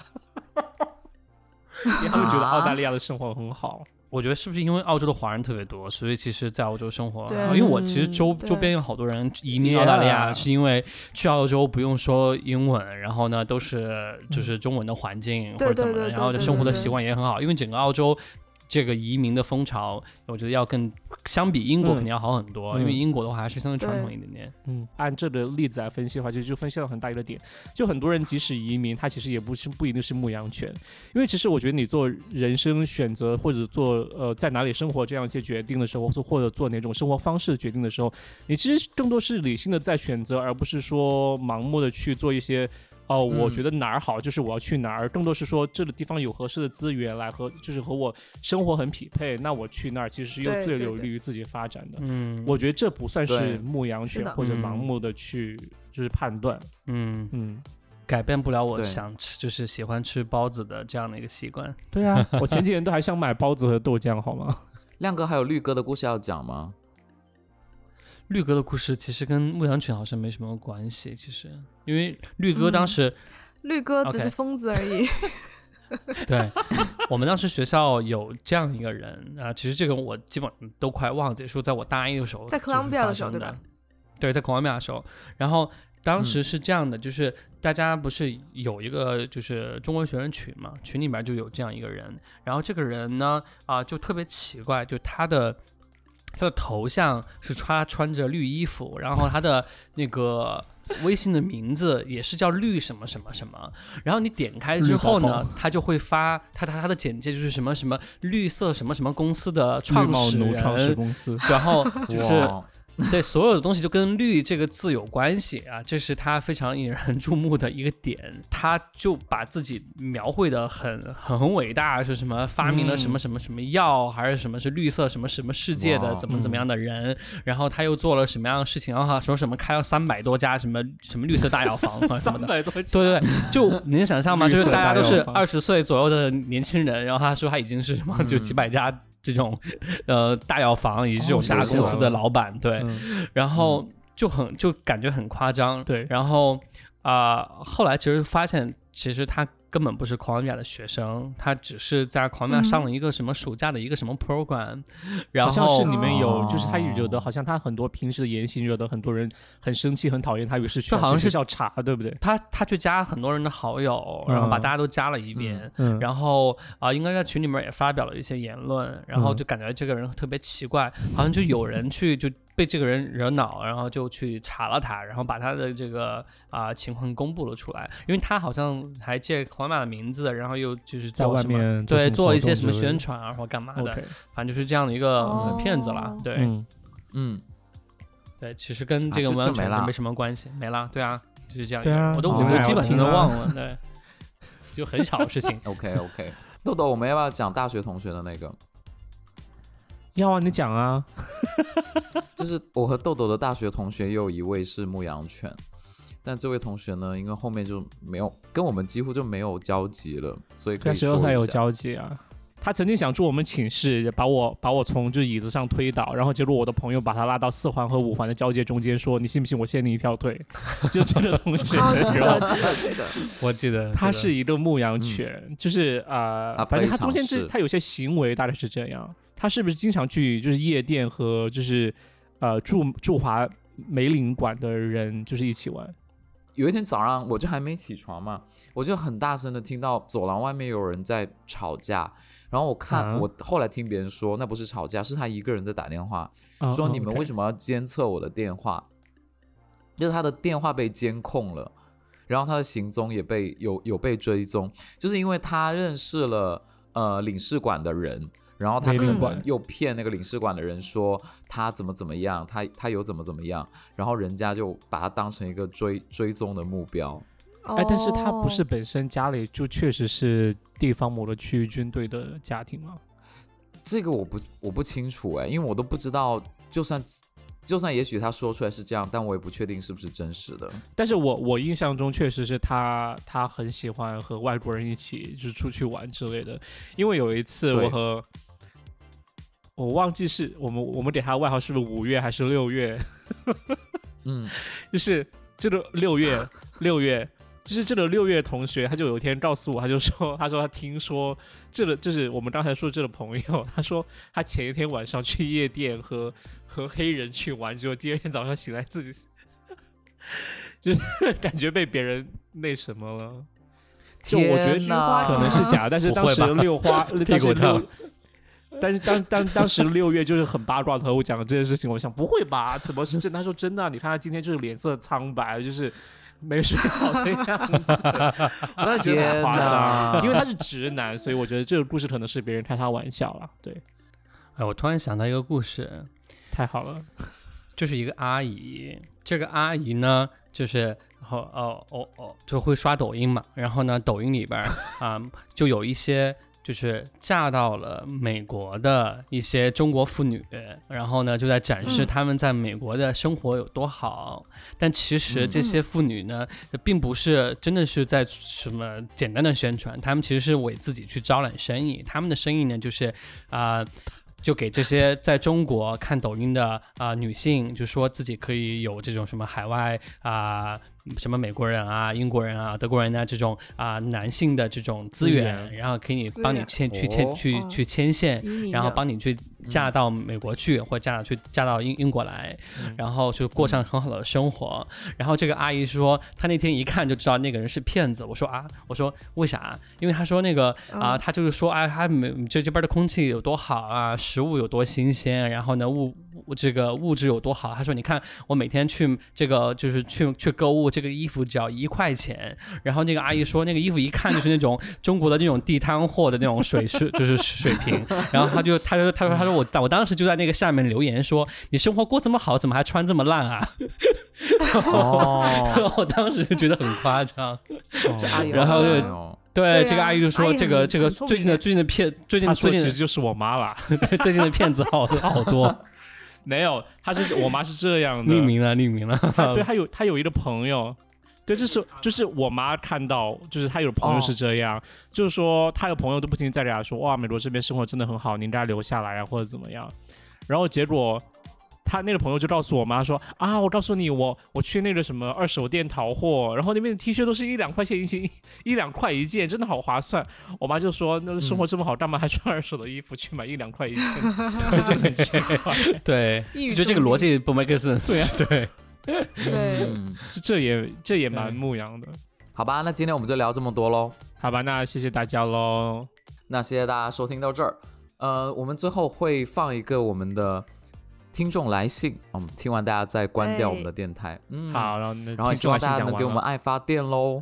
因为他们觉得澳大利亚的生活很好。我觉得是不是因为澳洲的华人特别多，所以其实，在澳洲生活，对。因为我其实周周边有好多人移民澳大利亚，是因为去澳洲不用说英文，然后呢都是就是中文的环境或者怎么的，然后对生活的习惯也很好，因为整个澳洲。这个移民的风潮，我觉得要更相比英国嗯。肯定要好很多，嗯。因为英国的话还是相对传统一点点。嗯，按这个例子来分析的话，其实就分析到很大一个点，就很多人即使移民，他其实也不是不一定是牧羊犬，因为其实我觉得你做人生选择或者做呃在哪里生活这样一些决定的时候，或者做哪种生活方式的决定的时候，你其实更多是理性的在选择，而不是说盲目的去做一些。哦，我嗯觉得哪儿好，就是我要去哪儿，更多是说这个地方有合适的资源来和，就是和我生活很匹配，那我去那儿其实是又最有利于自己发展的。嗯，我觉得这不算是牧羊犬或者嗯盲目的去就是判断，嗯嗯，改变不了我想吃就是喜欢吃包子的这样的一个习惯。对啊，我前几年都还想买包子和豆浆，好吗？<laughs> 亮哥还有绿哥的故事要讲吗？绿哥的故事其实跟牧羊犬好像没什么关系，其实因为绿哥当嗯时、绿哥只是疯子而已。<laughs> 对我们当时学校有这样一个人啊、其实这个我基本都快忘记，说在我大一的时候在就是 Columbia 发的时候对吧？对，在 Columbia 的时候，然后当时嗯是这样的，就是大家不是有一个就是中国学生群嘛，群里面就有这样一个人，然后这个人呢啊、就特别奇怪，就他的他的头像是穿穿着绿衣服，然后他的那个。微信的名字也是叫绿什么什么什么，然后你点开之后呢，他就会发他他他的简介就是什么什么绿色什么什么公司的创始人，创始公司，然后就是哇 <laughs> 对，所有的东西就跟“绿”这个字有关系啊，这是他非常引人注目的一个点。他就把自己描绘的很很很伟大，是什么发明了什么什么什么药，还是什么是绿色什么什么世界的怎么怎么样的人，然后他又做了什么样的事情，然后说什么开了三百多家什么什么绿色大药房啊 <laughs> 什么的。百多对对对，就你能想象吗？<laughs> 就是大家都是二十岁左右的年轻人，然后他说他已经是什么，就几百家这种 <laughs> 呃大药房以及这种哦大公司的老板，对，嗯然后就很就感觉很夸张，对。然后啊、后来其实发现，其实他根本不是 Columbia 的学生，他只是在 Columbia 嗯上了一个什么暑假的一个什么 program，、然好像后是里面有，就是他哦惹得，好像他很多平时的言行惹得很多人很生气、很讨厌他，于是去好像是去学校查，对不对？他他去加很多人的好友，然后把嗯大家都加了一遍。嗯然后啊、应该在群里面也发表了一些言论，然后嗯就感觉这个人特别奇怪，好像就有人去就被这个人惹恼，然后就去查了他，然后把他的这个啊、情况公布了出来，因为他好像还借皇马的名字，然后又就是在外面对做做一些什么宣传传啊或干嘛的反正就是这样的一个呃骗子啦哦。对、嗯，嗯，对，其实跟啊这个完全没没什么关系，没了。对啊，就是这样对啊。我都哦我都基本上都忘了，对，<laughs> 就很小的事情。<laughs> OK OK，豆豆，我们要不要讲大学同学的那个？要啊，你讲啊，<laughs> 就是我和豆豆的大学同学也有一位是牧羊犬，但这位同学呢，因为后面就没有跟我们几乎就没有交集了，所以可那时候他有交集啊。他曾经想住我们寝室，把我把我从就是椅子上推倒，然后结果我的朋友把他拉到四环和五环的交界中间，说：“你信不信我掀你一条腿？” <laughs> 就这个同学，我，记得记得，我记得他是一个牧羊犬，就是呃，啊反正他中间就是他有些行为大概是这样。他是不是经常去就是夜店和就是呃驻驻华梅领馆的人就是一起玩？有一天早上我就还没起床嘛，我就很大声的听到走廊外面有人在吵架，然后我看、啊我后来听别人说那不是吵架，是他一个人在打电话，说你们为？什么要监测我的电话？就是他的电话被监控了，然后他的行踪也被有有被追踪，就是因为他认识了呃领事馆的人，然后他可能又骗那个领事馆的人说他怎么怎么样，他他有怎么怎么样，然后人家就把他当成一个追追踪的目标。哎，但是他不是哦本身家里就确实是地方某个区域军队的家庭吗？这个我不我不清楚哎，因为我都不知道，就算就算也许他说出来是这样，但我也不确定是不是真实的。但是我我印象中确实是他他很喜欢和外国人一起就是出去玩之类的，因为有一次我和我忘记是我们我们给他外号是不是五月还是六月，嗯，<laughs> 就是这个六月六月。就是这个六月同学，他就有一天告诉我，他就说，他说他听说这个就是我们刚才说这个朋友，他说他前一天晚上去夜店和 <laughs> 和黑人去玩，结果第二天早上醒来自己 <laughs> 就是感觉被别人那什么了。就我觉得可能是假的，但是当时六花，但是六，<laughs> 但是当当当时六月就是很八卦的和我讲了这件事情，我想不会吧？怎么是真的？他说真的啊，你看他今天就是脸色苍白，就是没睡好的样子。我当时觉得很夸张，因为他是直男，所以我觉得这个故事可能是别人开他玩笑了。对，哎，我突然想到一个故事，太好了，就是一个阿姨，这个阿姨呢，就是哦哦哦哦，就会刷抖音嘛，然后呢，抖音里边儿啊、就有一些就是嫁到了美国的一些中国妇女，然后呢就在展示嗯她们在美国的生活有多好，但其实嗯这些妇女呢，并不是真的是在什么简单的宣传，她们其实是为自己去招揽生意，她们的生意呢就是啊。就给这些在中国看抖音的啊、女性，就说自己可以有这种什么海外啊、什么美国人啊、英国人啊、德国人啊这种啊、男性的这种资资源，源然后给你帮你牵去牵去去牵线，然后帮你去嫁到美国去，或嫁去嫁到英英国来，然后就过上很好的生活。然后这个阿姨说，她那天一看就知道那个人是骗子。我说啊，我说为啥？因为她说那个啊，嗯她就是说啊，她美这这边的空气有多好啊，食物有多新鲜，然后呢物物这个物质有多好。他说你看我每天去这个就是去去购物，这个衣服只要一块钱。然后那个阿姨说那个衣服一看就是那种中国的那种地摊货的那种水水就是水平。然后他就他就他说他说我我当时就在那个下面留言说你生活过这么好，怎么还穿这么烂啊？哦，<laughs> 我当时就觉得很夸张。这阿姨然后就对，对这个啊阿姨就说这个这个最近的最近的骗最近他说最近的其实就是我妈啦，最近的骗子好好多，<laughs> 没有，他是我妈是这样的，匿名了匿名了。他对他有他有一个朋友，对，这是就是我妈看到，就是他有朋友哦是这样，就是说他有朋友都不停在给他说，哇，美国这边生活真的很好，你应该留下来啊，或者怎么样。然后结果他那个朋友就告诉我妈说，啊，我告诉你，我我去那个什么二手店淘货，然后那边的 T 恤都是一两块钱一件，<laughs> 一两块一件，真的好划算。我妈就说，那生活这么好，干嘛还穿二手的衣服去买一两块一件？而且很奇怪。对，<laughs> 就觉得这个逻辑不 make sense。对啊 <laughs> 对，对这也这也蛮牧羊的。好吧，那今天我们就聊这么多喽。好吧，那谢谢大家喽。那谢谢大家收听到这儿。呃，我们最后会放一个我们的听众来信，嗯，听完大家再关掉我们的电台。嗯，好，然后那然后也希望大家能给我们爱，爱发电喽，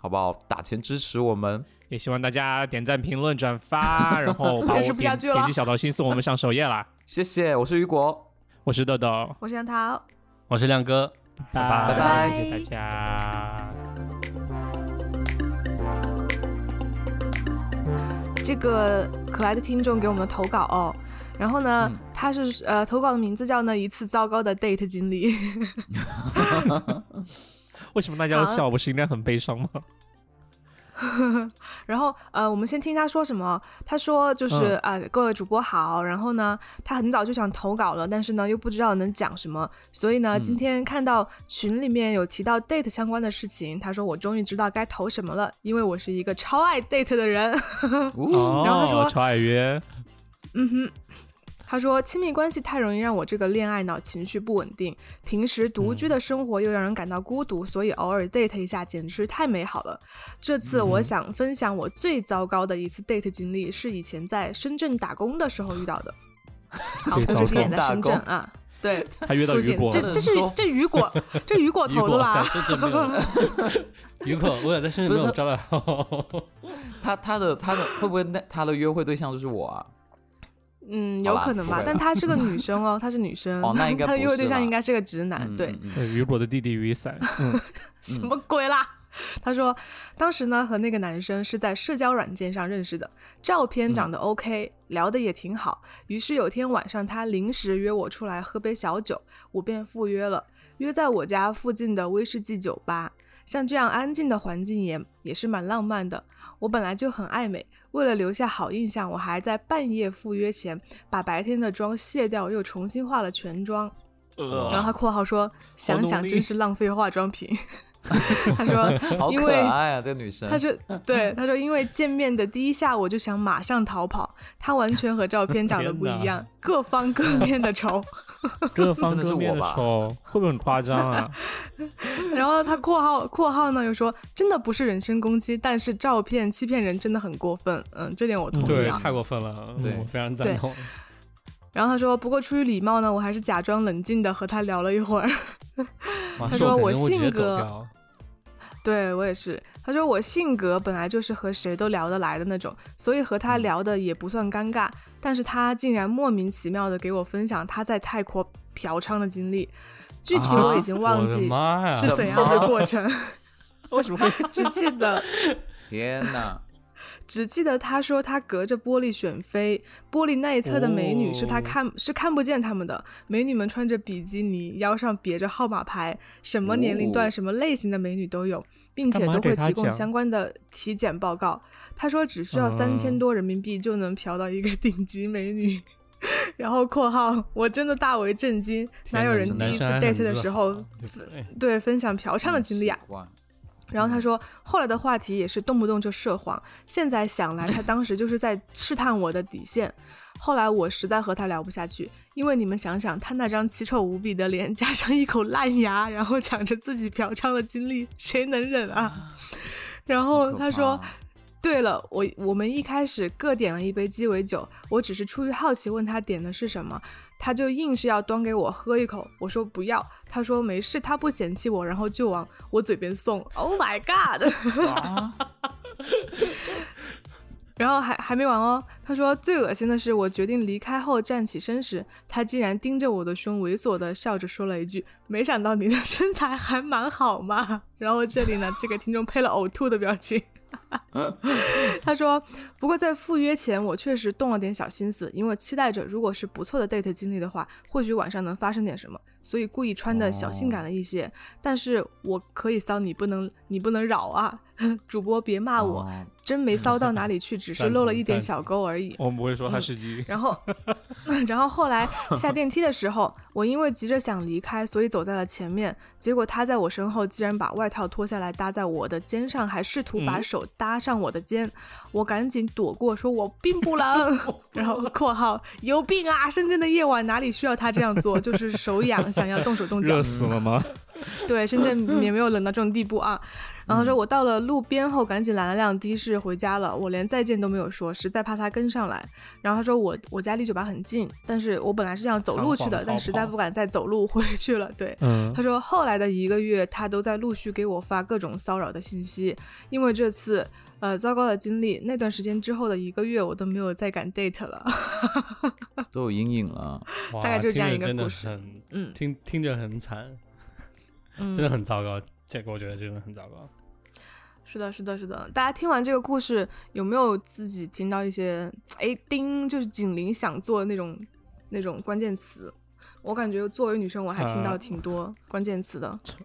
好不好？打钱支持我们。也希望大家点赞、评论、转发，<laughs> 然后把解我点释不下去了点击小桃心送我们上首页啦。<laughs> 谢谢，我是雨果，我是豆豆，我是杨桃，我是亮哥，拜拜拜谢谢大家。这个可爱的听众给我们的投稿哦。然后呢，嗯他是呃投稿的名字叫呢一次糟糕的 date 经历。<laughs> 为什么大家都笑？不是应该很悲伤吗？<laughs> 然后呃，我们先听他说什么。他说就是啊、呃各位主播好。然后呢，他很早就想投稿了，但是呢又不知道能讲什么，所以呢，嗯今天看到群里面有提到 date 相关的事情，他说我终于知道该投什么了，因为我是一个超爱 date 的人。<laughs> 哦，然后他说哦超爱约，嗯哼，他说亲密关系太容易让我这个恋爱脑情绪不稳定，平时独居的生活又让人感到孤独，所以偶尔 date 一下简直是太美好了。这次我想分享我最糟糕的一次 date 经历，是以前在深圳打工的时候遇到的。<laughs> 好，最故事地点在深圳啊。对，<laughs> 他约到雨果这，这是这雨果，<laughs> 这雨果投的吧？雨果我也在深圳没有招到。他他的他的会不会那他的约会对象就是我啊？嗯，有可能吧，但她是个女 <laughs> 生哦，她是女生。哦那应该 <laughs> 她的约会对象应该是个直男，对。雨果的弟弟雨伞，<laughs> 嗯，什么鬼啦？他说，当时呢和那个男生是在社交软件上认识的，照片长得 OK，、聊得也挺好。于是有天晚上，他临时约我出来喝杯小酒，我便赴约了，约在我家附近的威士忌酒吧。像这样安静的环境也也是蛮浪漫的。我本来就很爱美，为了留下好印象，我还在半夜赴约前把白天的妆卸掉，又重新化了全妆。呃然后他括号说：“想想真是浪费化妆品。” <laughs> 他说 <laughs> 好可因为爱啊，这个女生。他说对，他说因为见面的第一下我就想马上逃跑，她完全和照片长得不一样，各方各面的丑。<laughs> 各方真的是各面的我吧丑，会不会很夸张啊？然后他括号括号呢又说真的不是人身攻击，但是照片欺骗人真的很过分。嗯，这点我同意对，啊。太过分了，对我非常赞同。然后他说不过出于礼貌呢，我还是假装冷静的和他聊了一会儿。<laughs> 他说我性格。<laughs> 对我也是，他说我性格本来就是和谁都聊得来的那种，所以和他嗯聊的也不算尴尬。但是他竟然莫名其妙的给我分享他在泰国嫖娼的经历，具体我已经忘记！是怎样的过程，<laughs> 为什么会？只记得天哪！只记得他说他隔着玻璃选妃，玻璃那一侧的美女是他哦看、是看不见他们的，美女们穿着比基尼，腰上别着号码牌，什么年龄段、哦什么类型的美女都有，并且都会提供相关的体检报告。他说只需要嗯三千多人民币就能嫖到一个顶级美女。<laughs> 然后（括号）我真的大为震惊，哪有人第一次 date 的时候？对分享嫖娼的经历啊？然后他说，后来的话题也是动不动就涉黄。现在想来，他 <laughs> 当时就是在试探我的底线。后来我实在和他聊不下去，因为你们想想，他那张奇丑无比的脸，加上一口烂牙，然后讲着自己嫖娼的经历，谁能忍啊？然后他说，对了，我我们一开始各点了一杯鸡尾酒，我只是出于好奇问他点的是什么，他就硬是要端给我喝一口，我说不要，他说没事，他不嫌弃我，然后就往我嘴边送。Oh my god！啊 <laughs> 然后还还没完哦，他说最恶心的是，我决定离开后站起身时，他竟然盯着我的胸，猥琐的笑着说了一句：“没想到你的身材还蛮好嘛。<laughs> ”然后这里呢，这个听众配了呕吐的表情。<laughs> 他说：“不过在赴约前，我确实动了点小心思，因为期待着如果是不错的 date 经历的话，或许晚上能发生点什么，所以故意穿的小性感了一些。但是我可以骚，你不能，你不能扰啊！<laughs> 主播别骂我，哦真没骚到哪里去，<laughs> 只是露了一点小沟而已。我们不会说他是鸡。然后，<laughs> 然后后来下电梯的时候，我因为急着想离开，所以走在了前面。结果他在我身后竟然把外套脱下来搭在我的肩上，还试图把嗯手搭上我的肩。我赶紧躲过，说我并不冷。然后（括号有病啊！深圳的夜晚哪里需要他这样做？就是手痒，想要动手动脚热。死了吗？对，深圳也没有冷到这种地步啊。然后说我到了路边后，赶紧拦了辆的士回家了。我连再见都没有说，实在怕他跟上来。然后他说我我家离酒吧很近，但是我本来是想走路去的，但实在不敢再走路回去了。对，嗯他说后来的一个月，他都在陆续给我发各种骚扰的信息，因为这次呃糟糕的经历，那段时间之后的一个月，我都没有再敢 date 了。<laughs> 都有阴影了。大概就是这样一个故事嗯听听着很惨，嗯，<laughs> 真的很糟糕。这个我觉得真的很糟糕。是的，是的，是的。大家听完这个故事，有没有自己听到一些哎叮，就是警铃响作的那种那种关键词？我感觉作为女生，我还听到呃挺多关键词的。丑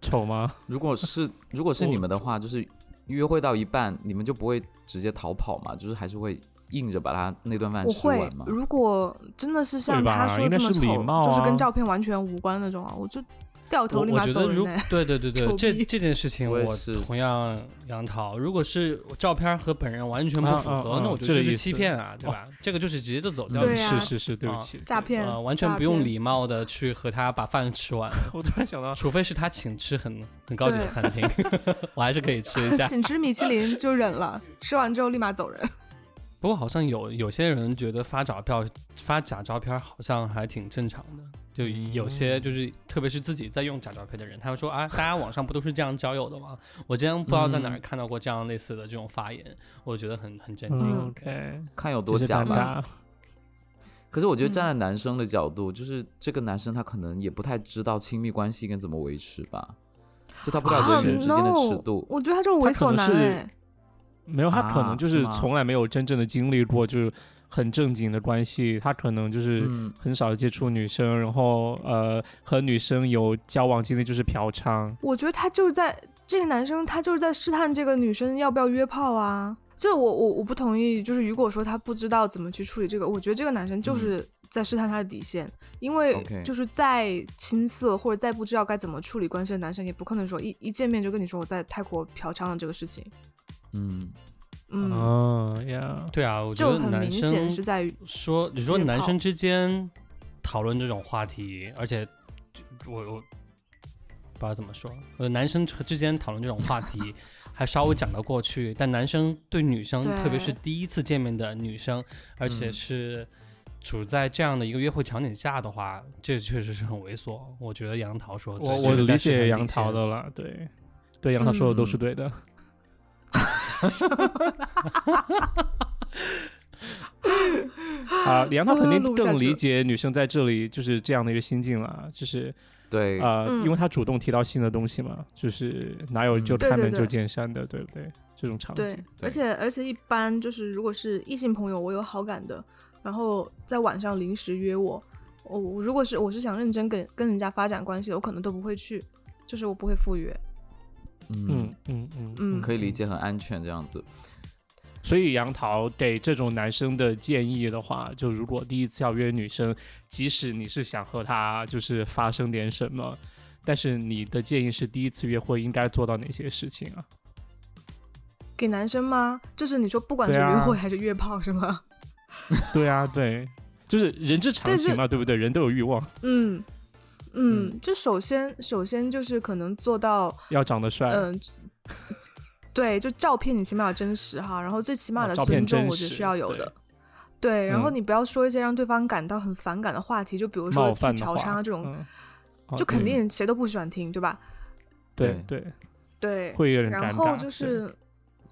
丑吗？<laughs> 如果是如果是你们的话，就是约会到一半，你们就不会直接逃跑嘛？就是还是会硬着把他那顿饭吃完嘛？，如果真的是像他说这么丑，就是跟啊照片完全无关那种啊，我就掉头我立马我觉得如走人呢。对对对对，<laughs> 这这件事情我同样杨桃。如果是照片和本人完全不啊符合，啊啊那我觉得就是这个意思欺骗啊，对吧？这个就是直接就走掉了。是是是，对不啊起，诈骗呃，完全不用礼貌的去和他把饭吃完，<laughs> 我突然想到，除非是他请吃很很高级的餐厅，<laughs> 我还是可以吃一下。请吃米其林就忍了，吃完之后立马走人。不过好像有有些人觉得发照片、发假照片好像还挺正常的，就有些就是特别是自己在用假照片的人，他们说啊，大家网上不都是这样交友的吗？我今天不知道在哪看到过这样类似的这种发言，我觉得很很震惊。嗯，OK，看有多假吧。可是我觉得站嗯在男生的角度，就是这个男生他可能也不太知道亲密关系应该怎么维持吧，就他不了啊解人之间的尺度。我觉得他这种他猥琐可能是男哎，没有，他可能就是从来没有真正的经历过，就是很正经的关系。他可能就是嗯，很少接触女生，然后呃和女生有交往经历就是嫖娼。我觉得他就是在这个男生，他就是在试探这个女生要不要约炮啊。就我我我不同意，就是如果说他不知道怎么去处理这个，我觉得这个男生就是在试探他的底线，因为就是再青涩或者再不知道该怎么处理关系的男生，也不可能说一一见面就跟你说我在泰国嫖娼的这个事情。嗯，嗯，哦呀，对啊，我觉得男就很明显生是在于说，你说男生之间讨论这种话题，而且我我不知道怎么说，呃，男生之间讨论这种话题 <laughs> 还稍微讲得过去，但男生对女生，特别是第一次见面的女生，而且嗯。是处在这样的一个约会场景下的话，这确实是很猥琐。我觉得杨桃说的，我我理解杨桃的了，对，对杨桃说的都是嗯。对的。<laughs> <laughs> 啊，杨桃肯定更理解女生在这里就是这样的一个心境了，就是对，呃，嗯。因为他主动提到新的东西嘛，就是哪有就开门就对见山的，对不对？这种场对景，，而且而且一般就是如果是异性朋友，我有好感的，然后在晚上临时约我，我我如果是我是想认真跟跟人家发展关系的，我可能都不会去，就是我不会赴约。嗯嗯，嗯嗯嗯可以理解，很安全这样子。所以杨桃给这种男生的建议的话，就如果第一次要约女生，即使你是想和她就是发生点什么，但是你的建议是第一次约会应该做到哪些事情啊？给男生吗？就是你说不管是约会还是约炮是吗？<laughs> 对啊，对，就是人之常情嘛，对不对？人都有欲望，嗯嗯嗯，就首先首先就是可能做到要长得帅，嗯。对，就照片你起码要真实哈，然后最起码的哦照片尊重我觉得是要有对的。对，然后嗯你不要说一些让对方感到很反感的话题，就比如说去嫖娼啊这种，嗯哦就肯定谁都不喜欢听，对吧？对对，对，会有点尴尬。然后就是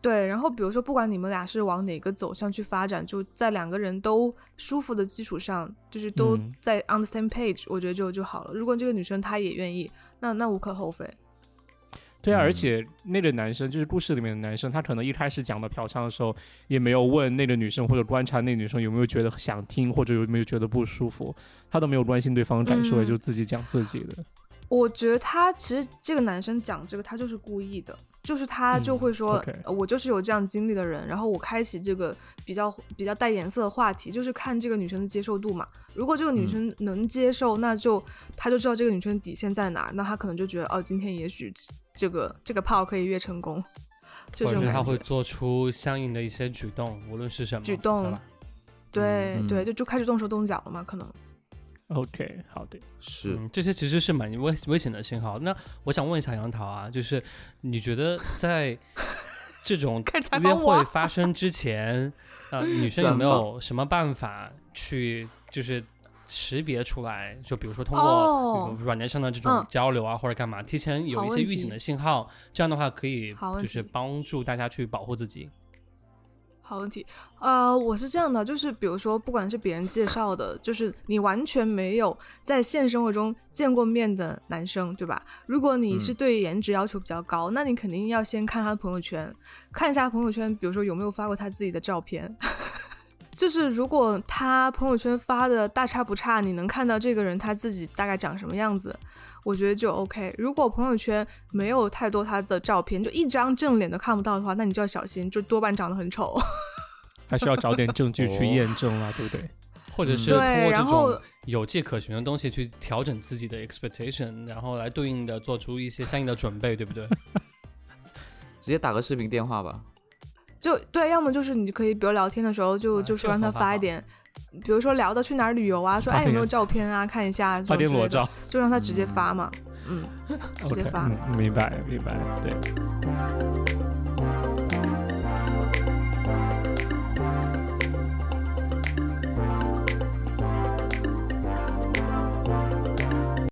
对，然后比如说不管你们俩是往哪个走向去发展，就在两个人都舒服的基础上，就是都嗯在 on the same page，我觉得就就好了。如果这个女生她也愿意，那那无可厚非。对啊，而嗯且那个男生就是故事里面的男生，他可能一开始讲到嫖娼的时候，也没有问那个女生或者观察那个女生有没有觉得想听或者有没有觉得不舒服，他都没有关心对方的感受，也嗯就自己讲自己的。我觉得他其实这个男生讲这个，他就是故意的，就是他就嗯会说我就是有这样经历的人，然后我开启这个比较比较带颜色的话题，就是看这个女生的接受度嘛。如果这个女嗯生能接受，那就他就知道这个女生底线在哪，那他可能就觉得，哦，今天也许这个这个炮可以越成功，就是他这种感觉。会做出相应的一些举动，无论是什么举动对对、嗯对，就就开始动手动脚了嘛，可能。OK，好的。是，嗯，这些其实是蛮危危险的信号。那我想问一下杨桃啊，就是你觉得在这种 <laughs> 约会发生之前，<laughs> 呃，女生有没有什么办法去就是识别出来？就比如说通过哦软件上的这种嗯交流啊，或者干嘛，提前有一些预警的信号，这样的话可以就是帮助大家去保护自己。好问题，呃，我是这样的，就是比如说，不管是别人介绍的，就是你完全没有在现实生活中见过面的男生，对吧？如果你是嗯对颜值要求比较高，那你肯定要先看他的朋友圈，看一下朋友圈，比如说有没有发过他自己的照片。就是如果他朋友圈发的大差不差，你能看到这个人他自己大概长什么样子，我觉得就 OK。如果朋友圈没有太多他的照片，就一张正脸都看不到的话，那你就要小心，就多半长得很丑。还需要找点证据去哦验证了，对不对？嗯 <laughs> 或者是通对过这然后种有迹可循的东西去调整自己的 expectation，然后来对应的做出一些相应的准备，对不对？<laughs> 直接打个视频电话吧。就对，要么就是你可以，比如聊天的时候就啊就说让他发一点，比如说聊到去哪儿旅游啊，说发哎有没有照片啊，看一下，这发点裸照。就让他直接发嘛，嗯，直接发。嗯，明白明白，对。